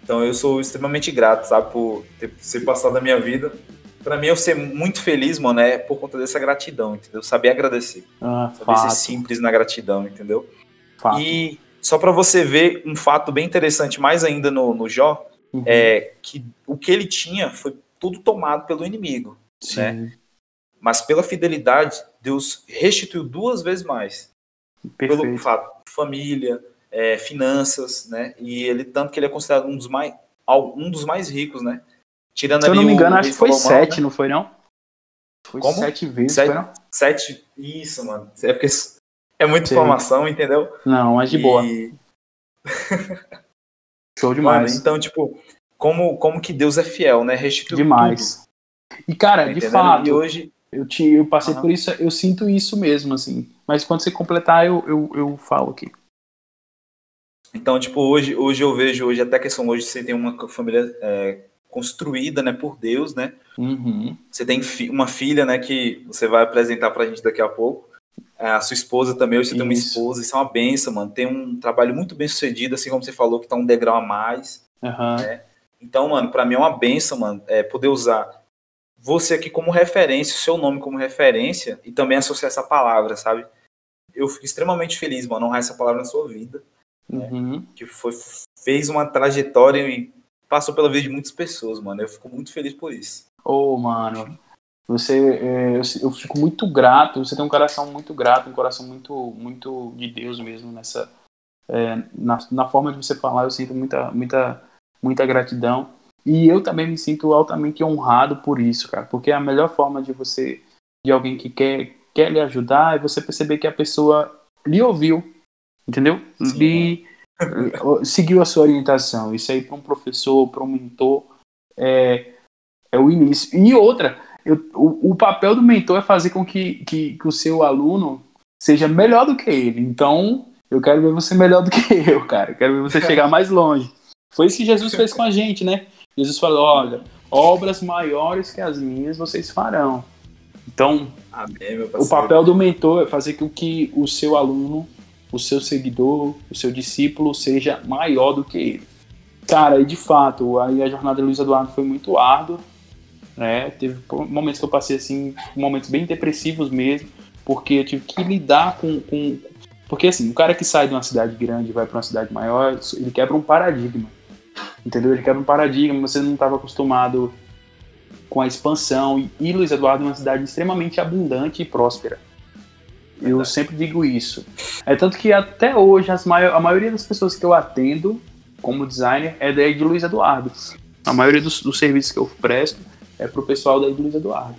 Então eu sou extremamente grato, sabe, por ter ser passado na minha vida. Para mim, eu ser muito feliz, mano, é por conta dessa gratidão, entendeu? Saber agradecer. Ah, Saber fato. ser simples na gratidão, entendeu? Fato. E só para você ver um fato bem interessante, mais ainda no, no Jó, uhum. é que o que ele tinha foi tudo tomado pelo inimigo, Sim. né? Mas pela fidelidade, Deus restituiu duas vezes mais. Perfeito. Pelo fato, família, é, finanças, né? E ele tanto que ele é considerado um dos mais um dos mais ricos, né? Tirando Se eu não me engano, acho que foi Salomão, sete, né? não foi não? Foi Como? sete vezes, sete, foi não? Sete, isso, mano. É porque é muita Sim. informação, entendeu? Não, mas de e... boa. <laughs> Show demais. Mano, então, tipo, como, como que Deus é fiel, né? Restitui demais. Tudo. E cara, tá de fato, e hoje eu te eu passei uhum. por isso, eu sinto isso mesmo assim. Mas quando você completar, eu, eu, eu falo aqui. Então, tipo, hoje, hoje eu vejo, hoje até que são hoje você tem uma família é, construída, né, por Deus, né? Uhum. Você tem fi uma filha, né, que você vai apresentar pra gente daqui a pouco. É, a sua esposa também, hoje você isso. tem uma esposa, isso é uma benção, mano. Tem um trabalho muito bem sucedido, assim como você falou, que tá um degrau a mais. Uhum. Né? Então, mano, para mim é uma benção, mano, é poder usar você aqui como referência, o seu nome como referência e também associar essa palavra, sabe? Eu fico extremamente feliz, mano, honrar essa palavra na sua vida. Né? Uhum. Que foi, fez uma trajetória e passou pela vida de muitas pessoas, mano. Eu fico muito feliz por isso. Ô, oh, mano. Você, é, eu, eu, fico muito grato. Você tem um coração muito grato, um coração muito, muito de Deus mesmo nessa, é, na, na forma de você falar. Eu sinto muita, muita, muita gratidão. E eu também me sinto altamente honrado por isso, cara, porque a melhor forma de você, de alguém que quer, quer lhe ajudar, é você perceber que a pessoa lhe ouviu, entendeu? Sim. Lhe seguiu a sua orientação. Isso aí para um professor, para um mentor, é, é o início. E outra, eu, o, o, papel do mentor é fazer com que, que, que, o seu aluno seja melhor do que ele. Então, eu quero ver você melhor do que <laughs> eu, cara. quero ver você chegar mais longe. Foi isso que Jesus fez com a gente, né? Jesus falou: olha, obras maiores que as minhas vocês farão. Então, Amém, o papel do mentor é fazer com que o seu aluno, o seu seguidor, o seu discípulo seja maior do que ele. Cara, e de fato, aí a jornada de Luiz Eduardo foi muito árdua, né? Teve momentos que eu passei assim, momentos bem depressivos mesmo, porque eu tive que lidar com, com porque assim, o cara que sai de uma cidade grande e vai para uma cidade maior, ele quebra um paradigma. Entendeu? Ele quebra um paradigma, você não estava acostumado com a expansão. E Luiz Eduardo é uma cidade extremamente abundante e próspera. Eu sempre digo isso. É tanto que até hoje a maioria das pessoas que eu atendo como designer é daí de Luiz Eduardo. A maioria dos, dos serviços que eu presto é pro pessoal daí de Luiz Eduardo.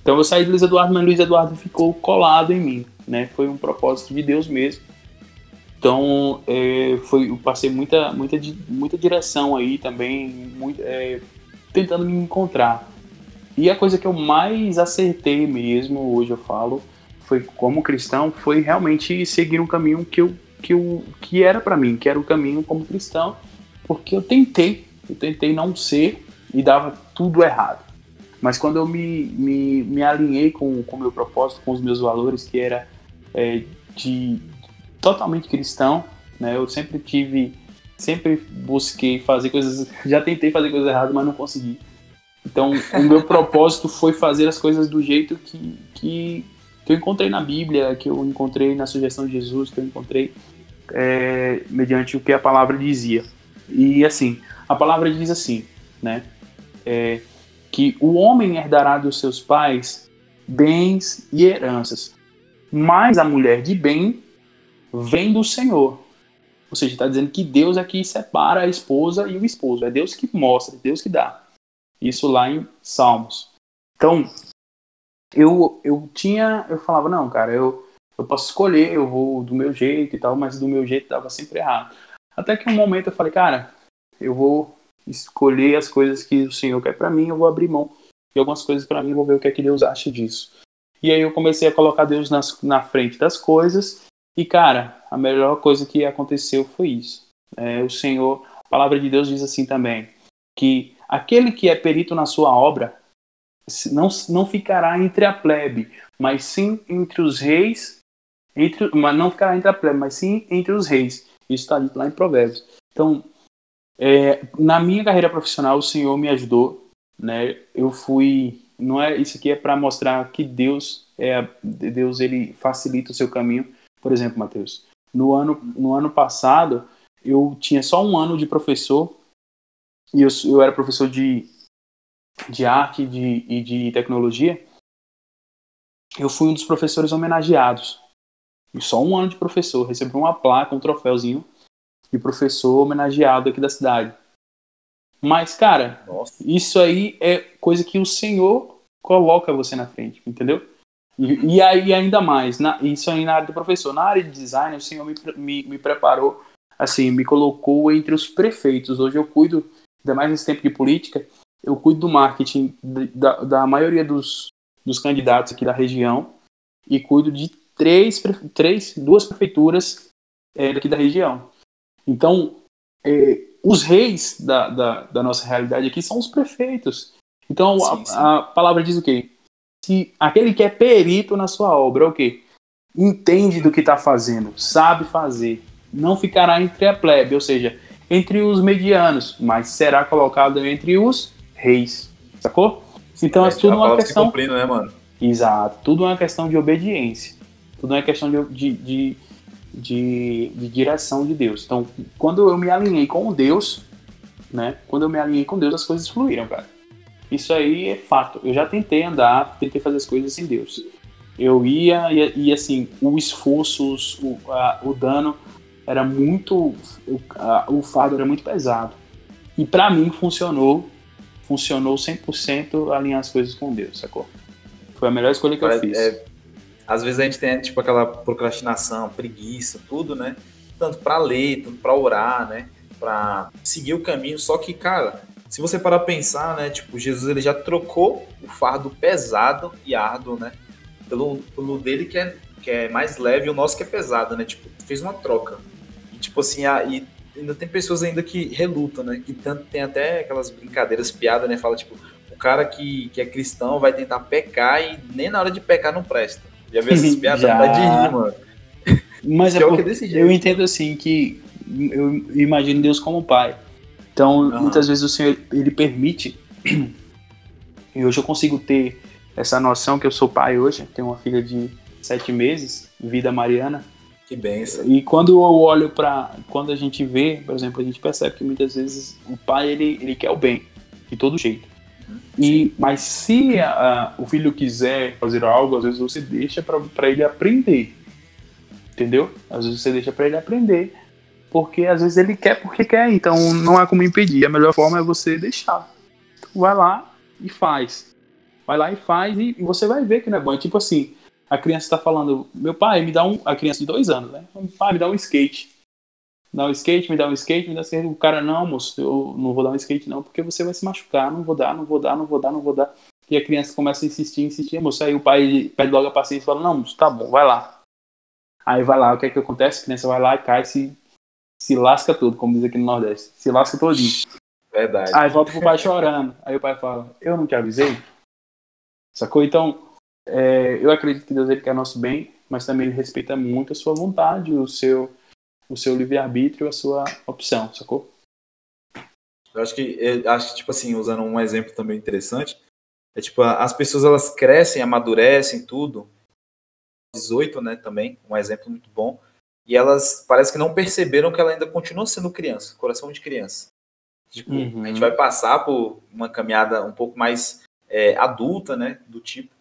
Então eu saí de Luiz Eduardo, mas Luiz Eduardo ficou colado em mim, né? Foi um propósito de Deus mesmo. Então é, foi, eu passei muita, muita, muita direção aí também, muito, é, tentando me encontrar. E a coisa que eu mais acertei mesmo, hoje eu falo, foi como cristão, foi realmente seguir um caminho que eu que, eu, que era para mim, que era o caminho como cristão, porque eu tentei, eu tentei não ser e dava tudo errado. Mas quando eu me, me, me alinhei com o meu propósito, com os meus valores, que era é, de totalmente cristão, né? Eu sempre tive, sempre busquei fazer coisas, <laughs> já tentei fazer coisas erradas, mas não consegui. Então, o meu <laughs> propósito foi fazer as coisas do jeito que, que, que eu encontrei na Bíblia, que eu encontrei na sugestão de Jesus, que eu encontrei é, mediante o que a palavra dizia. E assim, a palavra diz assim, né? É, que o homem herdará dos seus pais bens e heranças, mas a mulher de bem vem do Senhor. Ou seja, está dizendo que Deus aqui é separa a esposa e o esposo. É Deus que mostra, é Deus que dá. Isso lá em Salmos. Então, eu, eu tinha, eu falava, não, cara, eu, eu posso escolher, eu vou do meu jeito e tal, mas do meu jeito estava sempre errado. Até que um momento eu falei, cara, eu vou escolher as coisas que o Senhor quer para mim, eu vou abrir mão de algumas coisas para mim, vou ver o que é que Deus acha disso. E aí eu comecei a colocar Deus nas, na frente das coisas, e cara, a melhor coisa que aconteceu foi isso. É, o Senhor, a palavra de Deus diz assim também, que aquele que é perito na sua obra não, não ficará entre a plebe, mas sim entre os reis, entre, mas não ficará entre a plebe, mas sim entre os reis. Isso está dito lá em Provérbios. Então, é, na minha carreira profissional, o Senhor me ajudou, né? Eu fui, não é isso aqui é para mostrar que Deus é Deus ele facilita o seu caminho. Por exemplo, Mateus, no ano no ano passado eu tinha só um ano de professor e eu, eu era professor de de arte de, e de tecnologia. Eu fui um dos professores homenageados. E só um ano de professor, recebi uma placa, um troféuzinho de professor homenageado aqui da cidade. Mas, cara, Nossa. isso aí é coisa que o Senhor coloca você na frente, entendeu? E, e aí, ainda mais, na, isso aí na área do professor. Na área de design, o Senhor me, me, me preparou, assim, me colocou entre os prefeitos. Hoje eu cuido, ainda mais nesse tempo de política, eu cuido do marketing da, da maioria dos, dos candidatos aqui da região e cuido de três, três duas prefeituras é, daqui da região. Então, é, os reis da, da, da, nossa realidade aqui são os prefeitos. Então, sim, sim. A, a, palavra diz o quê? Se aquele que é perito na sua obra, é o quê? Entende do que está fazendo, sabe fazer, não ficará entre a plebe, ou seja, entre os medianos, mas será colocado entre os reis, sacou? Então é, é tudo uma questão. Cumprindo, né, mano? Exato, tudo uma questão de obediência, tudo uma questão de, de, de de, de direção de Deus. Então, quando eu me alinhei com Deus, né? Quando eu me alinhei com Deus, as coisas fluíram, cara. Isso aí é fato. Eu já tentei andar, tentei fazer as coisas sem Deus. Eu ia e, e assim, o esforço, o, a, o dano era muito. O, a, o fardo era muito pesado. E para mim funcionou. Funcionou 100% alinhar as coisas com Deus, sacou? Foi a melhor escolha que eu fiz. É, às vezes a gente tem tipo aquela procrastinação, preguiça, tudo, né? Tanto para ler, tanto para orar, né? Para seguir o caminho. Só que, cara, se você parar pra pensar, né? Tipo, Jesus ele já trocou o fardo pesado e árduo, né? Pelo, pelo dele que é, que é mais leve e o nosso que é pesado, né? Tipo, fez uma troca. E, tipo assim, a, e ainda tem pessoas ainda que relutam, né? Que tanto, tem até aquelas brincadeiras, piadas, né? Fala, tipo, o cara que, que é cristão vai tentar pecar e nem na hora de pecar não presta. Já viu essas <laughs> piadas? Já. De rir, mano. Mas é, é porque eu entendo assim que eu imagino Deus como pai. Então, uhum. muitas vezes o Senhor ele permite <clears throat> e hoje eu consigo ter essa noção que eu sou pai hoje, tenho uma filha de sete meses, vida Mariana, que benção. E quando eu olho para. Quando a gente vê, por exemplo, a gente percebe que muitas vezes o pai ele, ele quer o bem, de todo jeito. E, mas se a, o filho quiser fazer algo, às vezes você deixa para ele aprender. Entendeu? Às vezes você deixa para ele aprender. Porque às vezes ele quer porque quer, então não há como impedir. A melhor forma é você deixar. Vai lá e faz. Vai lá e faz e você vai ver que não é bom. É tipo assim, a criança está falando, meu pai, me dá um. A criança de dois anos, né? Pai, me dá um skate. Me dá um skate, me dá um skate, me dá um skate. O cara, não, moço, eu não vou dar um skate, não, porque você vai se machucar. Não vou dar, não vou dar, não vou dar, não vou dar. E a criança começa a insistir, insistir, moço. Aí o pai pede logo a paciência e fala, não, moço, tá bom, vai lá. Aí vai lá, o que é que acontece? A criança vai lá e cai se, se lasca tudo, como diz aqui no Nordeste. Se lasca todinho. Verdade. Aí volta pro pai chorando. Aí o pai fala, eu não te avisei? Sacou? Então, é, eu acredito que Deus ele quer nosso bem, mas também ele respeita muito a sua vontade, o seu, o seu livre-arbítrio, a sua opção, sacou? Eu acho que, eu acho que, tipo assim, usando um exemplo também interessante, é tipo, as pessoas elas crescem, amadurecem, tudo. 18, né, também, um exemplo muito bom. E elas parece que não perceberam que ela ainda continua sendo criança, coração de criança. Tipo, uhum. a gente vai passar por uma caminhada um pouco mais é, adulta, né, do tipo,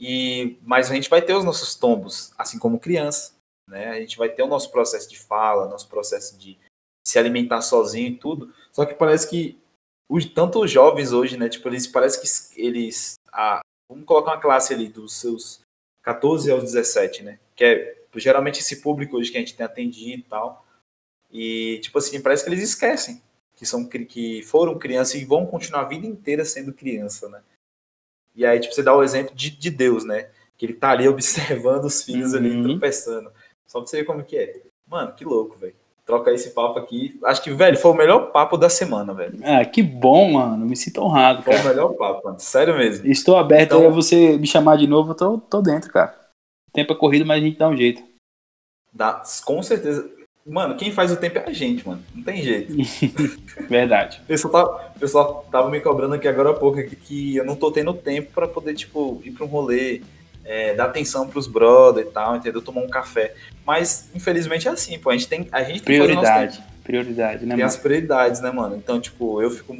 e, mas a gente vai ter os nossos tombos, assim como criança. Né? A gente vai ter o nosso processo de fala, nosso processo de se alimentar sozinho e tudo. Só que parece que os, tanto os jovens hoje, né? Tipo, eles parece que eles. Vamos colocar uma classe ali dos seus 14 aos 17, né? Que é geralmente esse público hoje que a gente tem atendido e tal. E, tipo assim, parece que eles esquecem que são que foram crianças e vão continuar a vida inteira sendo criança, né? E aí, tipo, você dá o exemplo de, de Deus, né? Que ele tá ali <laughs> observando os filhos uhum. ali tropeçando. Só pra você ver como que é. Mano, que louco, velho. Troca esse papo aqui. Acho que, velho, foi o melhor papo da semana, velho. Ah, que bom, mano. Me sinto honrado, cara. Foi o melhor papo, mano. Sério mesmo. Estou aberto então... aí a você me chamar de novo. Eu tô, tô dentro, cara. O tempo é corrido, mas a gente dá um jeito. Dá, com certeza. Mano, quem faz o tempo é a gente, mano. Não tem jeito. <laughs> Verdade. O pessoal, tá, o pessoal tava me cobrando aqui agora há pouco que eu não tô tendo tempo para poder, tipo, ir pra um rolê, é, dar atenção pros brother e tal, entendeu? Tomar um café. Mas, infelizmente, é assim, pô. A gente tem, a gente tem prioridade. Prioridade, né, Tem as prioridades, né, mano? Então, tipo, eu fico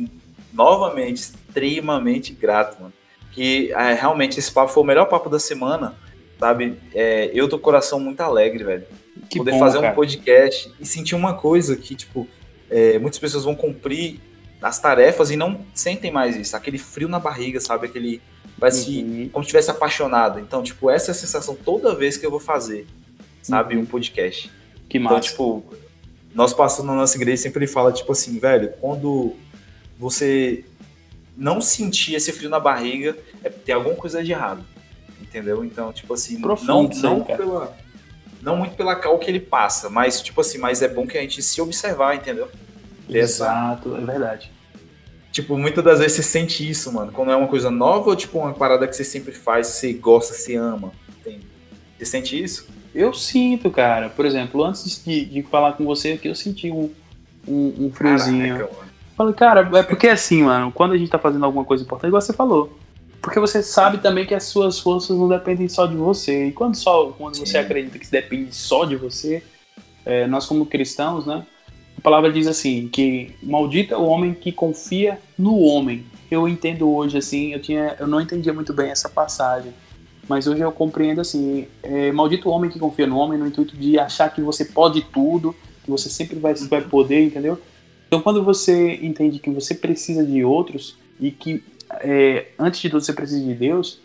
novamente extremamente grato, mano. Que é, realmente esse papo foi o melhor papo da semana, sabe? É, eu tô com o coração muito alegre, velho que poder bom, fazer cara. um podcast e sentir uma coisa que, tipo, é, muitas pessoas vão cumprir as tarefas e não sentem mais isso, aquele frio na barriga, sabe? Aquele. Vai se. Uhum. Como se estivesse apaixonado. Então, tipo, essa é a sensação toda vez que eu vou fazer, sabe? Uhum. Um podcast. Que então, massa. Então, tipo, nosso pastor na nossa igreja sempre fala, tipo assim, velho, quando você não sentir esse frio na barriga, é tem alguma coisa de errado. Entendeu? Então, tipo assim, Profundo, não, não pela não muito pela cal que ele passa, mas tipo assim, mas é bom que a gente se observar, entendeu? Exato, é verdade. Tipo, muitas das vezes você sente isso, mano. Quando é uma coisa nova ou tipo uma parada que você sempre faz, você gosta, você ama. Entende? Você sente isso? Eu sinto, cara. Por exemplo, antes de, de falar com você aqui, eu senti um, um, um friozinho. Caraca, mano. Falei, cara, é porque assim, mano, quando a gente tá fazendo alguma coisa importante, igual você falou, porque você sabe também que as suas forças não dependem só de você. E quando, só, quando você acredita que depende só de você, é, nós como cristãos, né? A palavra diz assim, que maldita é o homem que confia no homem eu entendo hoje, assim, eu, tinha, eu não entendia muito bem essa passagem. Mas hoje eu compreendo assim, é, maldito o homem que confia no homem no intuito de achar que você pode tudo, que você sempre vai, vai poder, entendeu? Então quando você entende que você precisa de outros e que é, antes de tudo você precisa de Deus,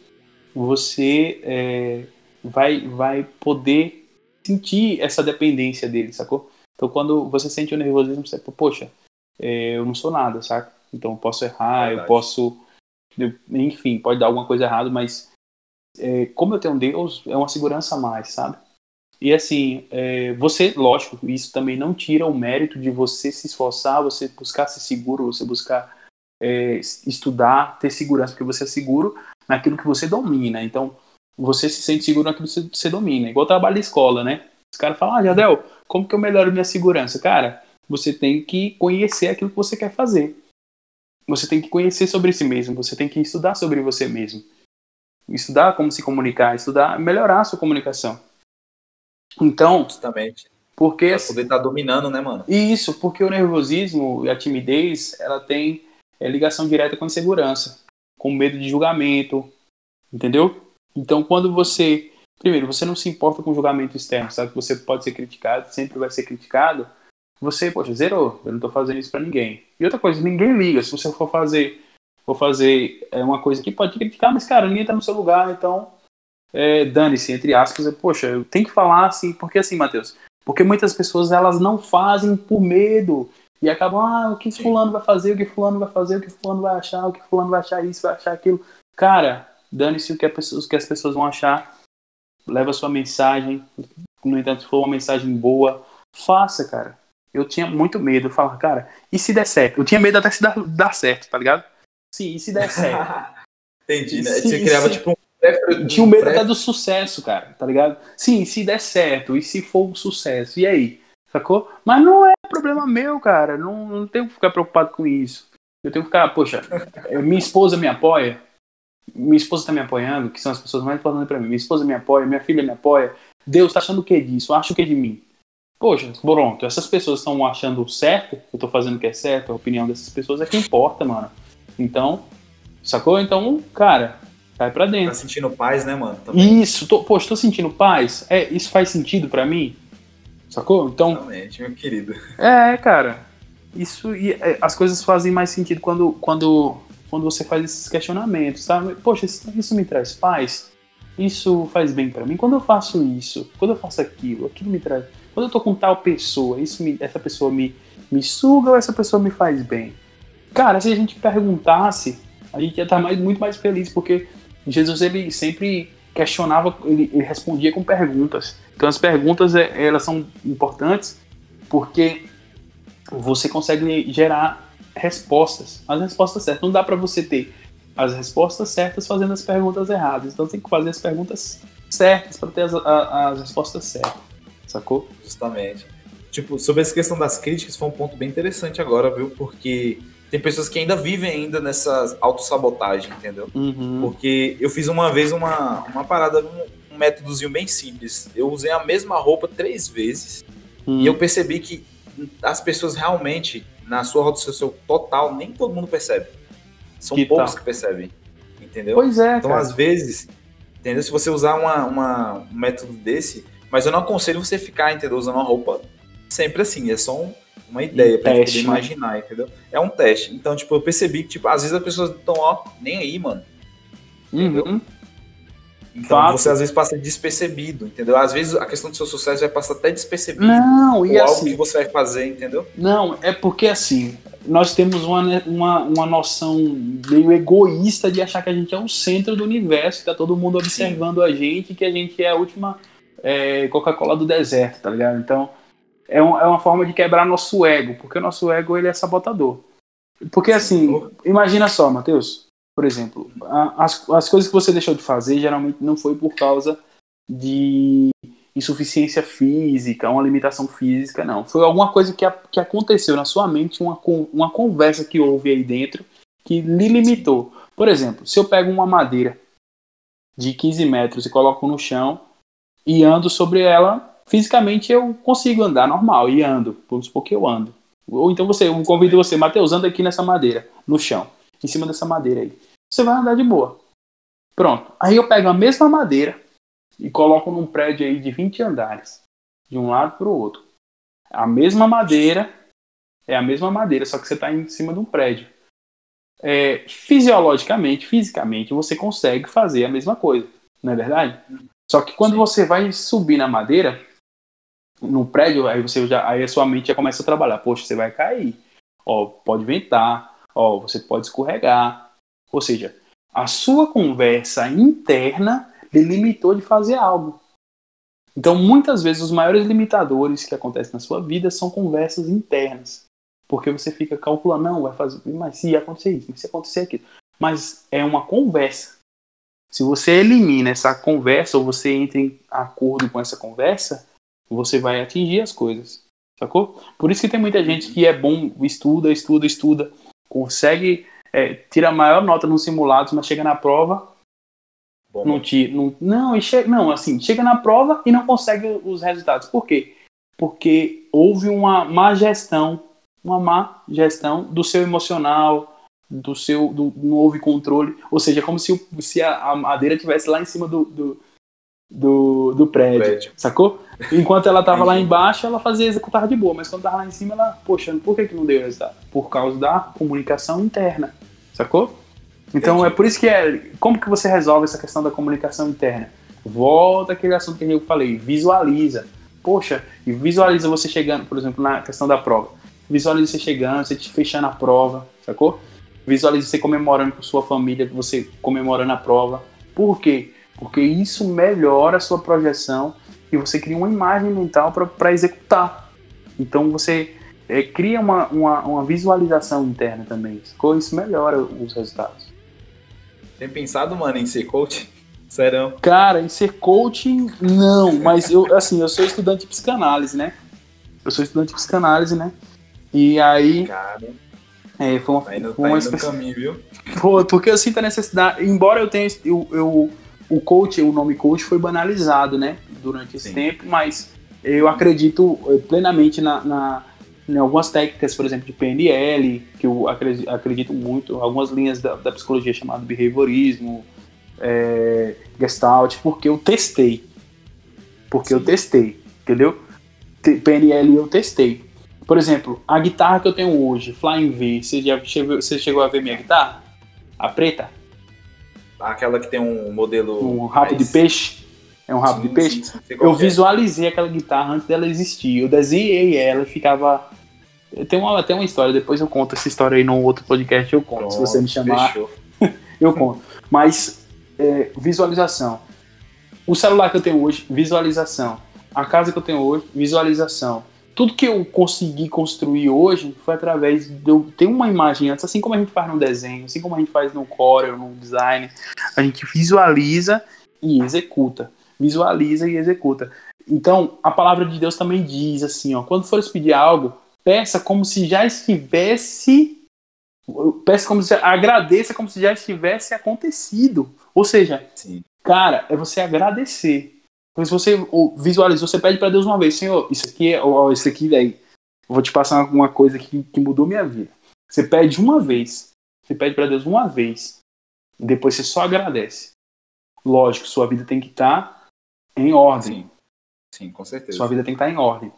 você é, vai, vai poder sentir essa dependência dele, sacou? Então quando você sente o nervosismo, você, poxa, é, eu não sou nada, saca? Então eu posso errar, Verdade. eu posso. Eu, enfim, pode dar alguma coisa errada, mas é, como eu tenho Deus, é uma segurança a mais, sabe? E assim, é, você, lógico, isso também não tira o mérito de você se esforçar, você buscar ser seguro, você buscar é, estudar, ter segurança, porque você é seguro naquilo que você domina. Então, você se sente seguro naquilo que você domina. Igual trabalho de escola, né? Os caras falam, ah, Jadel, como que eu melhoro minha segurança? Cara, você tem que conhecer aquilo que você quer fazer. Você tem que conhecer sobre si mesmo, você tem que estudar sobre você mesmo. Estudar como se comunicar, estudar, melhorar a sua comunicação. Então, justamente. Porque pra poder estar tá dominando, né, mano? Isso, porque o nervosismo e a timidez, ela tem é, ligação direta com a insegurança, com medo de julgamento, entendeu? Então, quando você, primeiro, você não se importa com julgamento externo, sabe que você pode ser criticado, sempre vai ser criticado, você, poxa, zerou, eu não tô fazendo isso para ninguém. E outra coisa, ninguém liga, se você for fazer, for fazer é, uma coisa que pode criticar, mas cara, ninguém tá no seu lugar, então é, dane-se, entre aspas, poxa, eu tenho que falar assim, porque assim, Matheus, porque muitas pessoas elas não fazem por medo e acabam, ah, o que fulano vai fazer, o que fulano vai fazer, o que fulano vai achar, o que fulano vai achar isso, vai achar aquilo. Cara, dane-se o o que as pessoas vão achar, leva a sua mensagem, no entanto, se for uma mensagem boa, faça, cara. Eu tinha muito medo, eu falava, cara, e se der certo? Eu tinha medo até se dar, dar certo, tá ligado? Sim, e se der certo? <laughs> Entendi, né? Você criava tipo um tinha um medo até do sucesso, cara, tá ligado? Sim, se der certo, e se for um sucesso, e aí? Sacou? Mas não é problema meu, cara. Não, não tenho que ficar preocupado com isso. Eu tenho que ficar, poxa, eh, minha esposa me apoia, minha esposa tá me apoiando, que são as pessoas mais importantes para mim. Minha esposa me apoia, minha filha me apoia. Deus tá achando o que disso? Acha o que de mim? Poxa, pronto, essas pessoas estão achando certo, eu tô fazendo o que é certo, a opinião dessas pessoas é que importa, mano. Então, sacou? Então, cara, Cai pra dentro. Tá sentindo paz, né, mano? Também. Isso, tô, poxa, tô sentindo paz. É, isso faz sentido para mim? Sacou? Então. Realmente, meu querido. É, cara. Isso. E, é, as coisas fazem mais sentido quando, quando, quando você faz esses questionamentos, sabe? Poxa, isso, isso me traz paz? Isso faz bem para mim? Quando eu faço isso, quando eu faço aquilo, aquilo me traz. Quando eu tô com tal pessoa, isso me, essa pessoa me, me suga ou essa pessoa me faz bem? Cara, se a gente perguntasse, a gente ia estar mais, muito mais feliz, porque Jesus ele sempre questionava, ele, ele respondia com perguntas. Então as perguntas é, elas são importantes porque você consegue gerar respostas, as respostas certas. Não dá para você ter as respostas certas fazendo as perguntas erradas. Então tem que fazer as perguntas certas para ter as, a, as respostas certas. Sacou? Justamente. Tipo, sobre essa questão das críticas, foi um ponto bem interessante agora, viu? Porque tem pessoas que ainda vivem ainda nessa autossabotagem, entendeu? Uhum. Porque eu fiz uma vez uma, uma parada, um, um métodozinho bem simples. Eu usei a mesma roupa três vezes uhum. e eu percebi que as pessoas realmente, na sua social total, nem todo mundo percebe. São que poucos que percebem, entendeu? Pois é, Então, cara. às vezes, entendeu? Se você usar uma, uma, um método desse, mas eu não aconselho você ficar, entendeu? Usando uma roupa sempre assim, é só um uma ideia um pra teste, poder né? imaginar, entendeu? É um teste. Então, tipo, eu percebi que, tipo, às vezes as pessoas estão, ó, nem aí, mano. Entendeu? Uhum. Então Fato. você às vezes passa despercebido, entendeu? Às vezes a questão do seu sucesso vai passar até despercebido. Não, e algo assim, que você vai fazer, entendeu? Não, é porque assim, nós temos uma, uma, uma noção meio egoísta de achar que a gente é o centro do universo, que tá todo mundo observando Sim. a gente, que a gente é a última é, Coca-Cola do deserto, tá ligado? Então, é, um, é uma forma de quebrar nosso ego, porque o nosso ego ele é sabotador. Porque assim, imagina só, Matheus, por exemplo, as, as coisas que você deixou de fazer geralmente não foi por causa de insuficiência física, uma limitação física, não. Foi alguma coisa que, a, que aconteceu na sua mente, uma, uma conversa que houve aí dentro que lhe limitou. Por exemplo, se eu pego uma madeira de 15 metros e coloco no chão e ando sobre ela fisicamente eu consigo andar normal e ando, vamos supor que eu ando. Ou então você, eu convido você, Matheus, anda aqui nessa madeira, no chão. em cima dessa madeira aí. Você vai andar de boa. Pronto. Aí eu pego a mesma madeira e coloco num prédio aí de 20 andares, de um lado para o outro. A mesma madeira, é a mesma madeira, só que você está em cima de um prédio. É, fisiologicamente, fisicamente, você consegue fazer a mesma coisa, não é verdade? Só que quando você vai subir na madeira, no prédio, aí você já, aí a sua mente já começa a trabalhar. Poxa, você vai cair. Ó, pode ventar. Ó, você pode escorregar. Ou seja, a sua conversa interna delimitou de fazer algo. Então, muitas vezes, os maiores limitadores que acontecem na sua vida são conversas internas. Porque você fica calculando, não, vai fazer, mas se acontecer isso, se acontecer aquilo. Mas é uma conversa. Se você elimina essa conversa, ou você entra em acordo com essa conversa, você vai atingir as coisas. Sacou? Por isso que tem muita gente que é bom, estuda, estuda, estuda, consegue, é, tira a maior nota nos simulados, mas chega na prova, bom. não tira. Não, não, chega, não, assim, chega na prova e não consegue os resultados. Por quê? Porque houve uma má gestão, uma má gestão do seu emocional, do seu. Do, não houve controle. Ou seja, como se, se a, a madeira estivesse lá em cima do, do do, do prédio, prédio, sacou? Enquanto ela tava lá embaixo, ela fazia executar de boa, mas quando tava lá em cima, ela, poxa, por que, que não deu resultado? Por causa da comunicação interna, sacou? Então Entendi. é por isso que é. Como que você resolve essa questão da comunicação interna? Volta aquele assunto que eu falei, visualiza. Poxa, e visualiza você chegando, por exemplo, na questão da prova. Visualiza você chegando, você te fechando a prova, sacou? Visualiza você comemorando com sua família, você comemorando a prova. Por quê? Porque isso melhora a sua projeção e você cria uma imagem mental para executar. Então você é, cria uma, uma, uma, visualização interna também. Isso melhora os resultados. Tem pensado, mano, em ser coach? Serão? Cara, em ser coach, não, mas eu, assim, eu sou estudante de psicanálise, né? Eu sou estudante de psicanálise, né? E aí. Cara. É, foi uma, tá indo, foi uma tá espécie... caminho, viu? Pô, porque eu sinto a necessidade, embora eu tenha. Eu, eu o coach, o nome coach foi banalizado, né, durante esse Sim. tempo, mas eu acredito eh, plenamente na, na, em algumas técnicas, por exemplo, de PNL, que eu acredito, acredito muito, algumas linhas da, da psicologia chamada behaviorismo, é, gestalt, porque eu testei. Porque Sim. eu testei, entendeu? PNL eu testei. Por exemplo, a guitarra que eu tenho hoje, Flying V, você já chegou, você chegou a ver minha guitarra? A preta? Aquela que tem um modelo. Um rabo mais... de peixe. É um rabo sim, de peixe. Sim, sim, eu visualizei aquela guitarra antes dela existir. Eu desenhei ela e ficava. Tem uma, tem uma história, depois eu conto essa história aí num outro podcast, eu conto. Pronto, se você me chamar, <laughs> eu conto. Mas, é, visualização. O celular que eu tenho hoje, visualização. A casa que eu tenho hoje, visualização tudo que eu consegui construir hoje foi através de eu ter uma imagem antes, assim como a gente faz no desenho, assim como a gente faz no Corel, no design, a gente visualiza e executa. Visualiza e executa. Então, a palavra de Deus também diz assim, ó, quando for pedir algo, peça como se já estivesse peça como se agradeça como se já estivesse acontecido. Ou seja, Sim. cara, é você agradecer. Então, se você visualizou, você pede para Deus uma vez, Senhor, isso aqui é, ó, isso aqui, velho, vou te passar uma coisa que, que mudou minha vida. Você pede uma vez, você pede para Deus uma vez, e depois você só agradece. Lógico, sua vida tem que estar tá em ordem. Sim. Sim, com certeza. Sua vida tem que estar tá em ordem.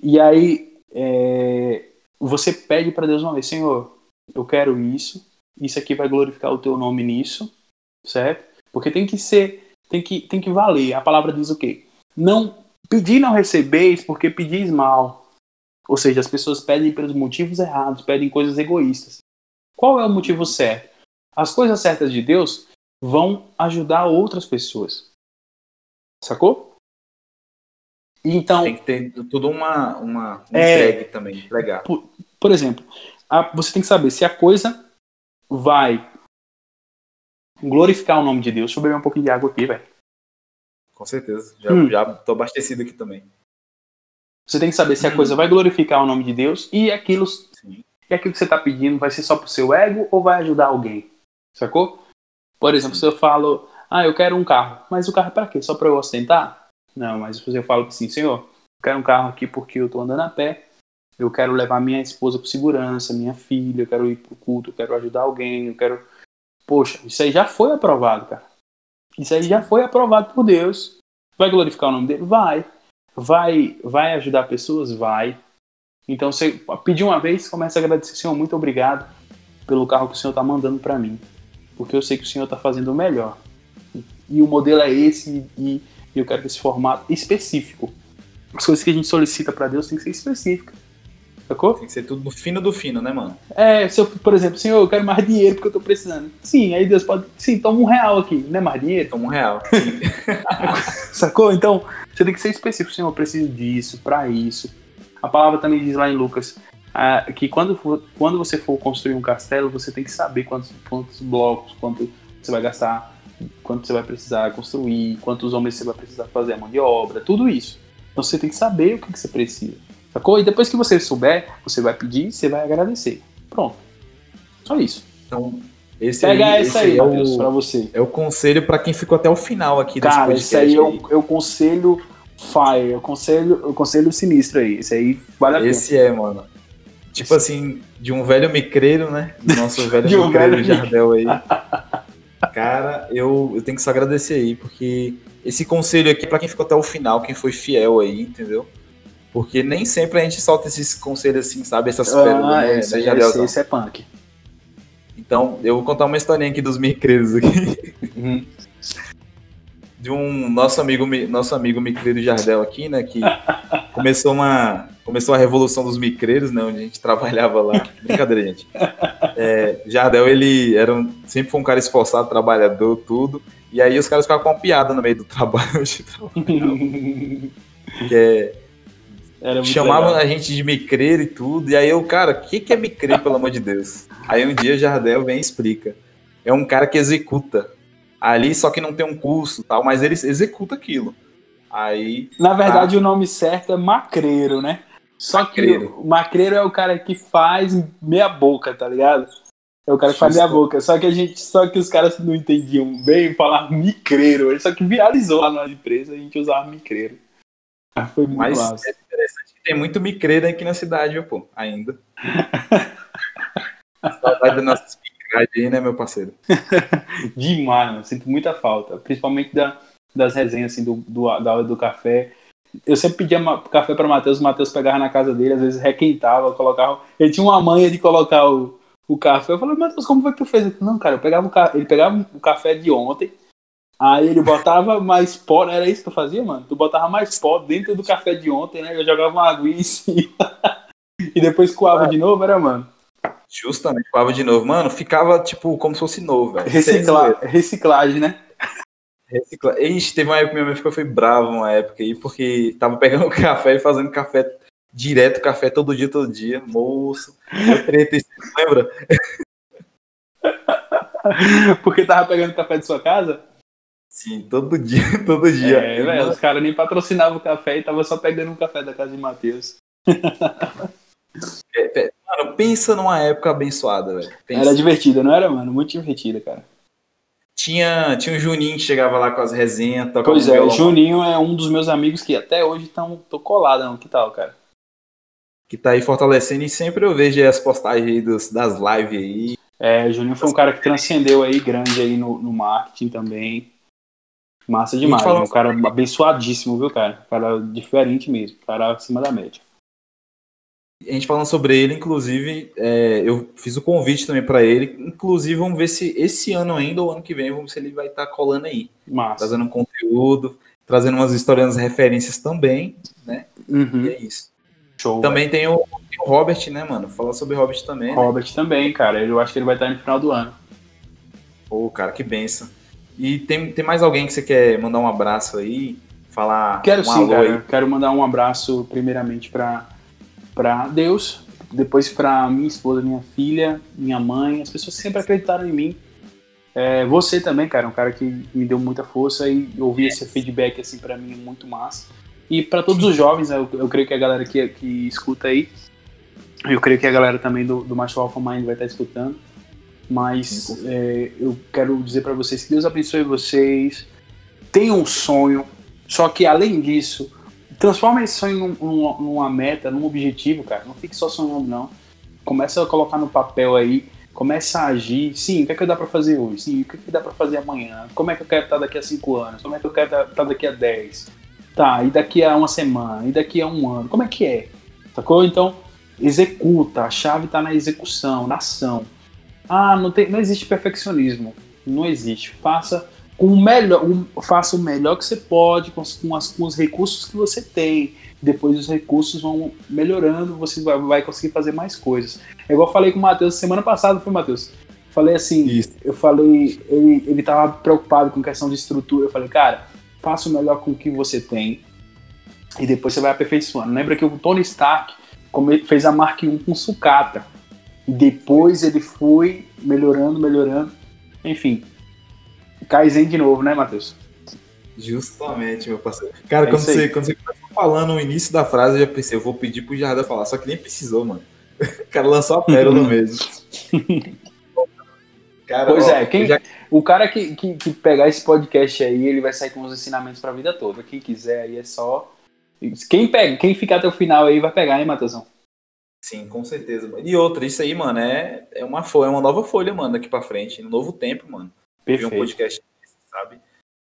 E aí, é, você pede para Deus uma vez, Senhor, eu quero isso, isso aqui vai glorificar o teu nome nisso, certo? Porque tem que ser tem que, tem que valer. A palavra diz o quê? Não pedir não recebeis porque pedis mal. Ou seja, as pessoas pedem pelos motivos errados, pedem coisas egoístas. Qual é o motivo certo? As coisas certas de Deus vão ajudar outras pessoas. Sacou? Então, tem que ter tudo uma, uma, é, entregue também, legal. Por, por exemplo, a, você tem que saber se a coisa vai glorificar o nome de Deus. Deixa eu beber um pouquinho de água aqui, velho. Com certeza. Já, hum. já tô abastecido aqui também. Você tem que saber se a hum. coisa vai glorificar o nome de Deus e aquilo, Sim. e aquilo que você está pedindo vai ser só pro seu ego ou vai ajudar alguém. Sacou? Por exemplo, Sim. se eu falo, ah, eu quero um carro, mas o carro é para quê? Só para eu ostentar? Não, mas se eu falo assim, senhor, eu quero um carro aqui porque eu tô andando a pé eu quero levar minha esposa para segurança, minha filha, eu quero ir pro culto, eu quero ajudar alguém, eu quero. Poxa, isso aí já foi aprovado, cara. Isso aí já foi aprovado por Deus. Vai glorificar o nome dele? Vai. Vai, vai ajudar pessoas? Vai. Então, você pedir uma vez, começa a agradecer, Senhor, muito obrigado pelo carro que o Senhor está mandando para mim. Porque eu sei que o Senhor está fazendo o melhor. E o modelo é esse, e eu quero que esse formato específico. As coisas que a gente solicita para Deus tem que ser específica. Sacou? Tem que ser tudo no fino do fino, né, mano? É, se eu, por exemplo, Senhor, eu quero mais dinheiro porque eu tô precisando. Sim, aí Deus pode. Sim, toma um real aqui, não é mais dinheiro? Toma um real. <laughs> Sacou? Então, você tem que ser específico, Senhor, eu preciso disso, para isso. A palavra também diz lá em Lucas ah, que quando, for, quando você for construir um castelo, você tem que saber quantos, quantos blocos, quanto você vai gastar, quanto você vai precisar construir, quantos homens você vai precisar fazer a mão de obra, tudo isso. Então você tem que saber o que, que você precisa. Sacou? E depois que você souber, você vai pedir, você vai agradecer. Pronto. Só isso. Então, esse Pega aí, essa esse aí, é Matheus, o, pra você. é o conselho pra quem ficou até o final aqui desse Cara, podcast. esse aí é aí. o, é o conselho fire, é o conselho, o conselho sinistro aí. Esse aí vale a pena. Esse é, mano. Tipo assim, de um velho micreiro, né? Do nosso <laughs> velho De um micreiro velho Jardel aí. Cara, eu, eu tenho que só agradecer aí, porque esse conselho aqui é pra quem ficou até o final, quem foi fiel aí, entendeu? Porque nem sempre a gente solta esses conselhos assim, sabe? Essas pérolas, Ah, esse, né, esse, Jardelzão? esse é punk. Então, eu vou contar uma historinha aqui dos micreiros aqui. Uhum. <laughs> de um nosso amigo, mi- nosso amigo micreiro Jardel aqui, né, que começou uma começou a revolução dos micreiros, né, onde a gente trabalhava lá. <laughs> Brincadeira, gente. É, Jardel, ele era um- sempre foi um cara esforçado, trabalhador, tudo. E aí os caras ficavam com uma piada no meio do trabalho, <laughs> que é, chamavam legal. a gente de micreiro e tudo. E aí eu, cara, o que, que é micreiro, pelo amor de Deus? Aí um dia Jardel vem e explica. É um cara que executa ali, só que não tem um curso tal, mas ele executa aquilo. Aí Na verdade, o nome certo é macreiro, né? Só Macreiro. que o macreiro é o cara que faz meia boca, tá ligado? É o cara que faz Justo. meia boca. Só que a gente, só que os caras não entendiam bem falar micreiro. Só que viralizou lá na empresa a gente usava micreiro. Ah, Foi muito Mas massa. é interessante que tem muito micreiro aqui na cidade, viu, pô, ainda. <laughs> Saudade das nossas picadas aí, né, meu parceiro? <laughs> Demais, mano. Sinto muita falta. Principalmente da, das resenhas, assim, do, do, da hora do café. Eu sempre pedia café para Matheus, o Matheus pegava na casa dele, às vezes requentava, colocava. Ele tinha uma manha de colocar o, o café. Eu falei, Matheus, como foi que tu fez? Não, cara, eu pegava o ele pegava o café de ontem, aí ele botava mais pó, era isso que tu fazia, mano? Tu botava mais pó dentro do café de ontem, né? Eu jogava uma aguinha em cima. <laughs> e depois coava de novo, era, mano? Justamente, coava de novo. Mano, ficava, tipo, como se fosse novo, velho. Recicla... Reciclagem, né? Recicla... Ixi, teve uma época que minha mãe ficou foi brava uma época aí, porque tava pegando <laughs> café e fazendo café direto, café todo dia, todo dia. Moço, eu treta, isso, lembra? <laughs> Porque tava pegando café de sua casa? Sim, todo dia, <laughs> todo dia. É, velho, os caras nem patrocinavam o café e tava só pegando um café da casa de Matheus. <laughs> É, é, Mano, pensa numa época abençoada, velho. Era divertida, não era, mano? Muito divertida, cara. Tinha, tinha o Juninho que chegava lá com as resenhas, Pois é, violão, Juninho é um dos meus amigos que até hoje estão tô colado, não. Que tal, cara? que tá aí fortalecendo e sempre eu vejo as postagens aí dos, das lives aí. É, Juninho foi um cara que transcendeu aí, grande aí no, no marketing também. Massa demais. falou- né? Um cara abençoadíssimo, viu, cara? Um cara diferente mesmo. Um cara acima da média. A gente falando sobre ele, inclusive, é, eu fiz o convite também pra ele. Inclusive, vamos ver se esse ano ainda ou ano que vem, vamos ver se ele vai estar colando aí. Massa. Trazendo um conteúdo, trazendo umas histórias, umas referências também, né? Uhum. E é isso. Show. Também tem o, tem o Robert, né, mano? Falar sobre o Robert também, né? Robert também, cara. Eu acho que ele vai estar no final do ano. Pô, cara, que benção. E tem, tem mais alguém que você quer mandar um abraço aí? Falar Quero um sim, cara. Quero mandar um abraço, primeiramente, para Deus, depois para minha esposa, minha filha, minha mãe, as pessoas que sempre acreditaram em mim. É, você também, cara, um cara que me deu muita força e ouvir esse feedback assim para mim é muito massa. E para todos os jovens, eu, eu creio que a galera que, que escuta aí, eu creio que a galera também do, do Macho Alpha Mind vai estar escutando. Mas é, eu quero dizer para vocês que Deus abençoe vocês. Tenham um sonho, só que além disso, transforma esse sonho num, numa meta, num objetivo, cara. Não fique só sonhando, não. Começa a colocar no papel aí, começa a agir. Sim, o que é que dá para fazer hoje? Sim, o que é que dá para fazer amanhã? Como é que eu quero estar daqui a cinco anos? Como é que eu quero estar daqui a dez? Tá, e daqui a uma semana? E daqui a um ano? Como é que é? Sacou? Então, executa. A chave está na execução, na ação. Ah, não, tem, não existe perfeccionismo. Não existe. Faça com o melhor, faça o melhor que você pode com, com, as, com os recursos que você tem. Depois os recursos vão melhorando, você vai, vai conseguir fazer mais coisas. É igual eu falei com o Matheus semana passada, foi Matheus. Falei assim, Isso. eu falei, ele, ele tava preocupado com questão de estrutura. Eu falei, cara, faça o melhor com o que você tem e depois você vai aperfeiçoando. Lembra que o Tony Stark fez a Mark 1 com sucata. E depois ele foi melhorando, melhorando. Enfim, Kaizen de novo, né, Matheus? Justamente, meu parceiro. Cara, é quando, você, quando você falando no início da frase, eu já pensei, eu vou pedir pro Jardim falar, só que nem precisou, mano. <laughs> O cara lançou a pérola <laughs> mesmo. Cara, pois ó, é, quem, já... o cara que, que, que, pegar esse podcast aí, ele vai sair com os ensinamentos pra vida toda. Quem quiser aí é só. Quem, pega, quem ficar até o final aí vai pegar, hein, Matheusão? Sim, com certeza. E outra, isso aí, mano, é, é, uma, folha, é uma nova folha, mano, daqui pra frente. Um novo tempo, mano. Perfeito. um podcast, sabe?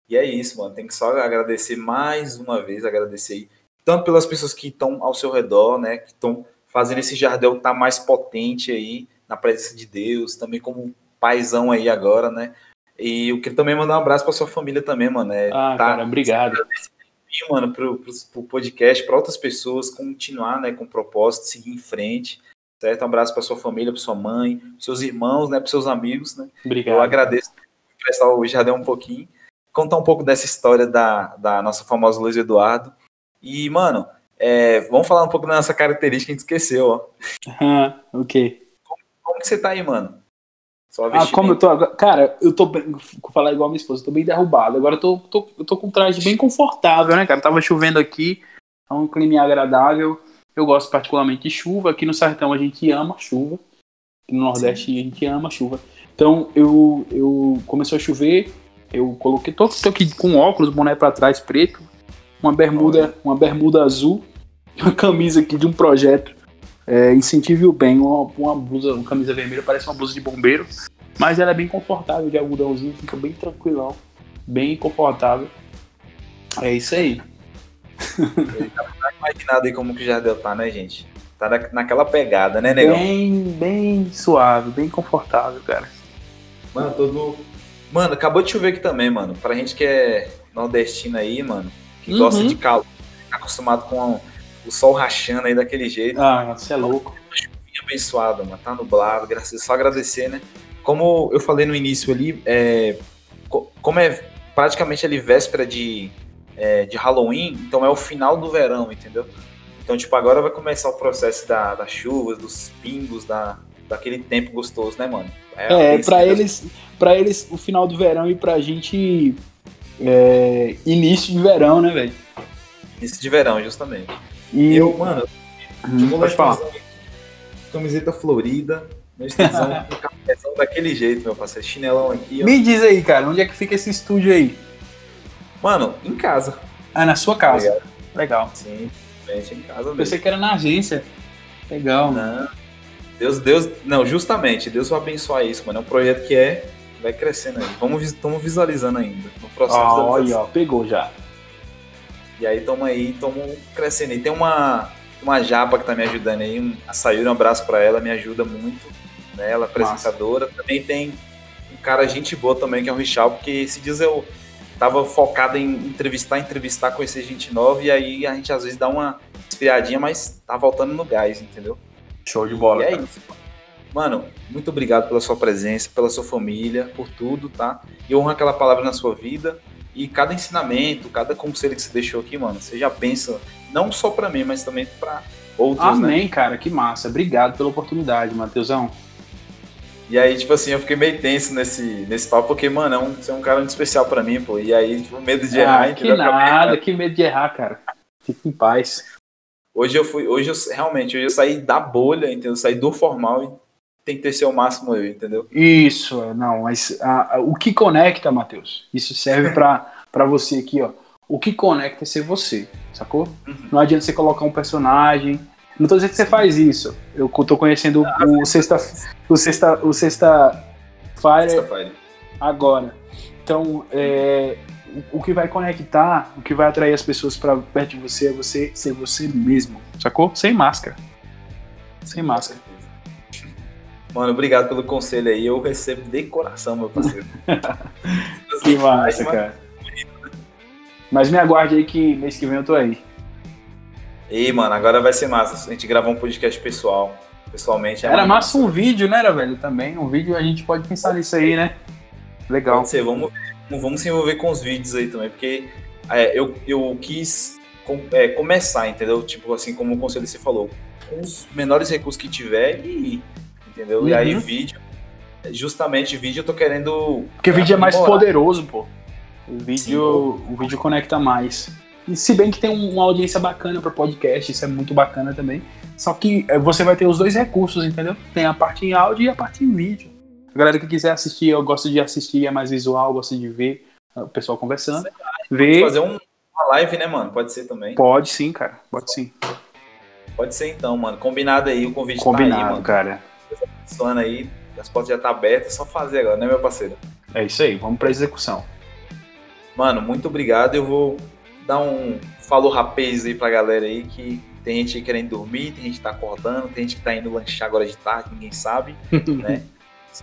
E é isso, mano. Tem que só agradecer mais uma vez, agradecer aí, tanto pelas pessoas que estão ao seu redor, né? Que estão fazendo esse jardel estar tá mais potente aí na presença de Deus, também como paizão aí agora, né? E eu queria também mandar um abraço para sua família também, mano. É, ah, tá, cara, obrigado. Mano, pro, pro, pro podcast, para outras pessoas continuar, né, com propósito, seguir em frente, certo? Um abraço para sua família, para sua mãe, seus irmãos, né, para seus amigos, né? Obrigado. Eu agradeço prestar o Jardel um pouquinho, contar um pouco dessa história da, da nossa famosa Luiz Eduardo. E, mano, é, vamos falar um pouco da nossa característica que a gente esqueceu, ó. <laughs> Ah, ok. Como, como que você tá aí, mano? Ah, como eu tô agora. Cara, eu tô bem. Vou falar igual a minha esposa, eu tô bem derrubado. Agora eu tô, tô, eu tô com um traje bem confortável, né, cara? Tava chovendo aqui, é um clima agradável. Eu gosto particularmente de chuva. Aqui no Sertão a gente ama chuva. Aqui no Nordeste Sim. a gente ama chuva. Então eu, eu começou a chover, eu coloquei tô, tô aqui com óculos, boné para trás preto, uma bermuda, uma bermuda azul, <laughs> uma camisa aqui de um projeto é, Incentive o Bem, uma, uma blusa, uma camisa vermelha, parece uma blusa de bombeiro, mas ela é bem confortável, de algodãozinho, fica bem tranquilão, bem confortável. É isso aí. tá imaginado aí como que o Jardel tá, né, gente? Tá naquela pegada, né, negão? Bem, bem suave, bem confortável, cara. Mano, todo. Mano, acabou de chover aqui também, mano. Pra gente que é nordestino aí, mano, que uhum. gosta de calor, acostumado com o sol rachando aí daquele jeito. Ah, você é louco. Uma chuvinha abençoada, mano. Tá nublado, graças só agradecer, né? Como eu falei no início ali, é, como é praticamente ali véspera de, é, de Halloween, então é o final do verão, entendeu? Então, tipo, agora vai começar o processo da, das chuvas, dos pingos, da, daquele tempo gostoso, né, mano? É, é para eles, para eles o final do verão e pra gente é, início de verão, né, velho? Início de verão, justamente. E eu, mano, hum, pode falar. Camiseta florida, meu extensão <laughs> com cafezão daquele jeito, meu parceiro. Chinelão aqui. Ó. Me diz aí, cara, onde é que fica esse estúdio aí? Mano, em casa. Ah, na sua casa. Legal. Sim, em casa mesmo. Pensei que era na agência. Legal. Não. Deus, Deus, não, justamente, Deus vai abençoar isso, mano. É um projeto que é, vai crescendo aí. Vamos, estamos visualizando ainda. No processo ah, olha, ó, pegou já. E aí estamos aí, estamos crescendo. E tem uma, uma japa que tá me ajudando aí, um, a Sayuri, um abraço para ela, me ajuda muito. Né? Ela é apresentadora. Massa. Também tem um cara gente boa também, que é o Richard, porque esses dias eu tava focado em entrevistar, entrevistar, conhecer gente nova, e aí a gente às vezes dá uma esfriadinha, mas tá voltando no gás, entendeu? Show de bola. E é isso. Mano, muito obrigado pela sua presença, pela sua família, por tudo, tá? E honra aquela palavra na sua vida. E cada ensinamento, cada conselho que você deixou aqui, mano, você já pensa, não só para mim, mas também para outros, né? Amém, né? cara, que massa. Obrigado pela oportunidade, Matheusão. E aí, tipo assim, eu fiquei meio tenso nesse, nesse papo, porque, mano, é um, você é um cara muito especial para mim, pô. E aí, tipo, medo de errar, ah, Que nada, que medo de errar, cara. Fique em paz. Hoje eu fui, hoje eu realmente, hoje eu saí da bolha, entendeu? Eu saí do formal e tentei ser o máximo eu, entendeu? Isso, não, mas a, a, o que conecta, Matheus, isso serve para você aqui, ó. o que conecta é ser você, sacou? Uhum. Não adianta você colocar um personagem. Não tô dizendo que você faz isso. Eu tô conhecendo ah, o, sexta, o sexta, o sexta Fire, sexta Fire. agora. Então, é, o que vai conectar, o que vai atrair as pessoas para perto de você é você ser você mesmo, sacou? Sem máscara. Sem máscara. Mano, obrigado pelo conselho aí. Eu recebo de coração, meu parceiro. <laughs> que massa, cara. Mas me aguarde aí que mês que vem eu tô aí. E, mano, agora vai ser massa. A gente gravar um podcast pessoal. Pessoalmente. É Era massa um vídeo, né, velho? Também. Um vídeo a gente pode pensar nisso aí, né? Legal. Pode ser, vamos, vamos se envolver com os vídeos aí também, porque é, eu, eu quis com, é, começar, entendeu? Tipo assim, como o conselho você falou, com os menores recursos que tiver e entendeu? Uhum. E aí uhum. vídeo, justamente vídeo eu tô querendo. Porque vídeo é mais poderoso, pô. O vídeo, Sim, o vídeo conecta mais. E se bem que tem uma audiência bacana para podcast, isso é muito bacana também. Só que é, você vai ter os dois recursos, entendeu? Tem a parte em áudio e a parte em vídeo. A galera que quiser assistir, eu gosto de assistir, é mais visual, gosto de ver o pessoal conversando. Ver... Fazer um, uma live, né, mano? Pode ser também. Pode sim, cara. Pode sim. Pode ser então, mano. Combinado aí, o convite Combinado, tá aí, mano. cara funcionando aí, as portas já estão tá abertas, é só fazer agora, né, meu parceiro? É isso aí, vamos para execução. Mano, muito obrigado. Eu vou dar um falou rapaz aí pra galera aí que tem gente querendo dormir, tem gente que tá acordando, tem gente que tá indo lanchar agora de tarde, ninguém sabe, <laughs> né?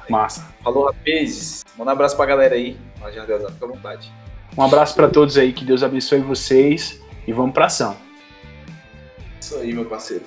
Massa. Falou rapazes. Manda um abraço pra galera aí. Major Deus, fica à vontade. Um abraço para todos aí, que Deus abençoe vocês e vamos pra ação. Isso aí, meu parceiro.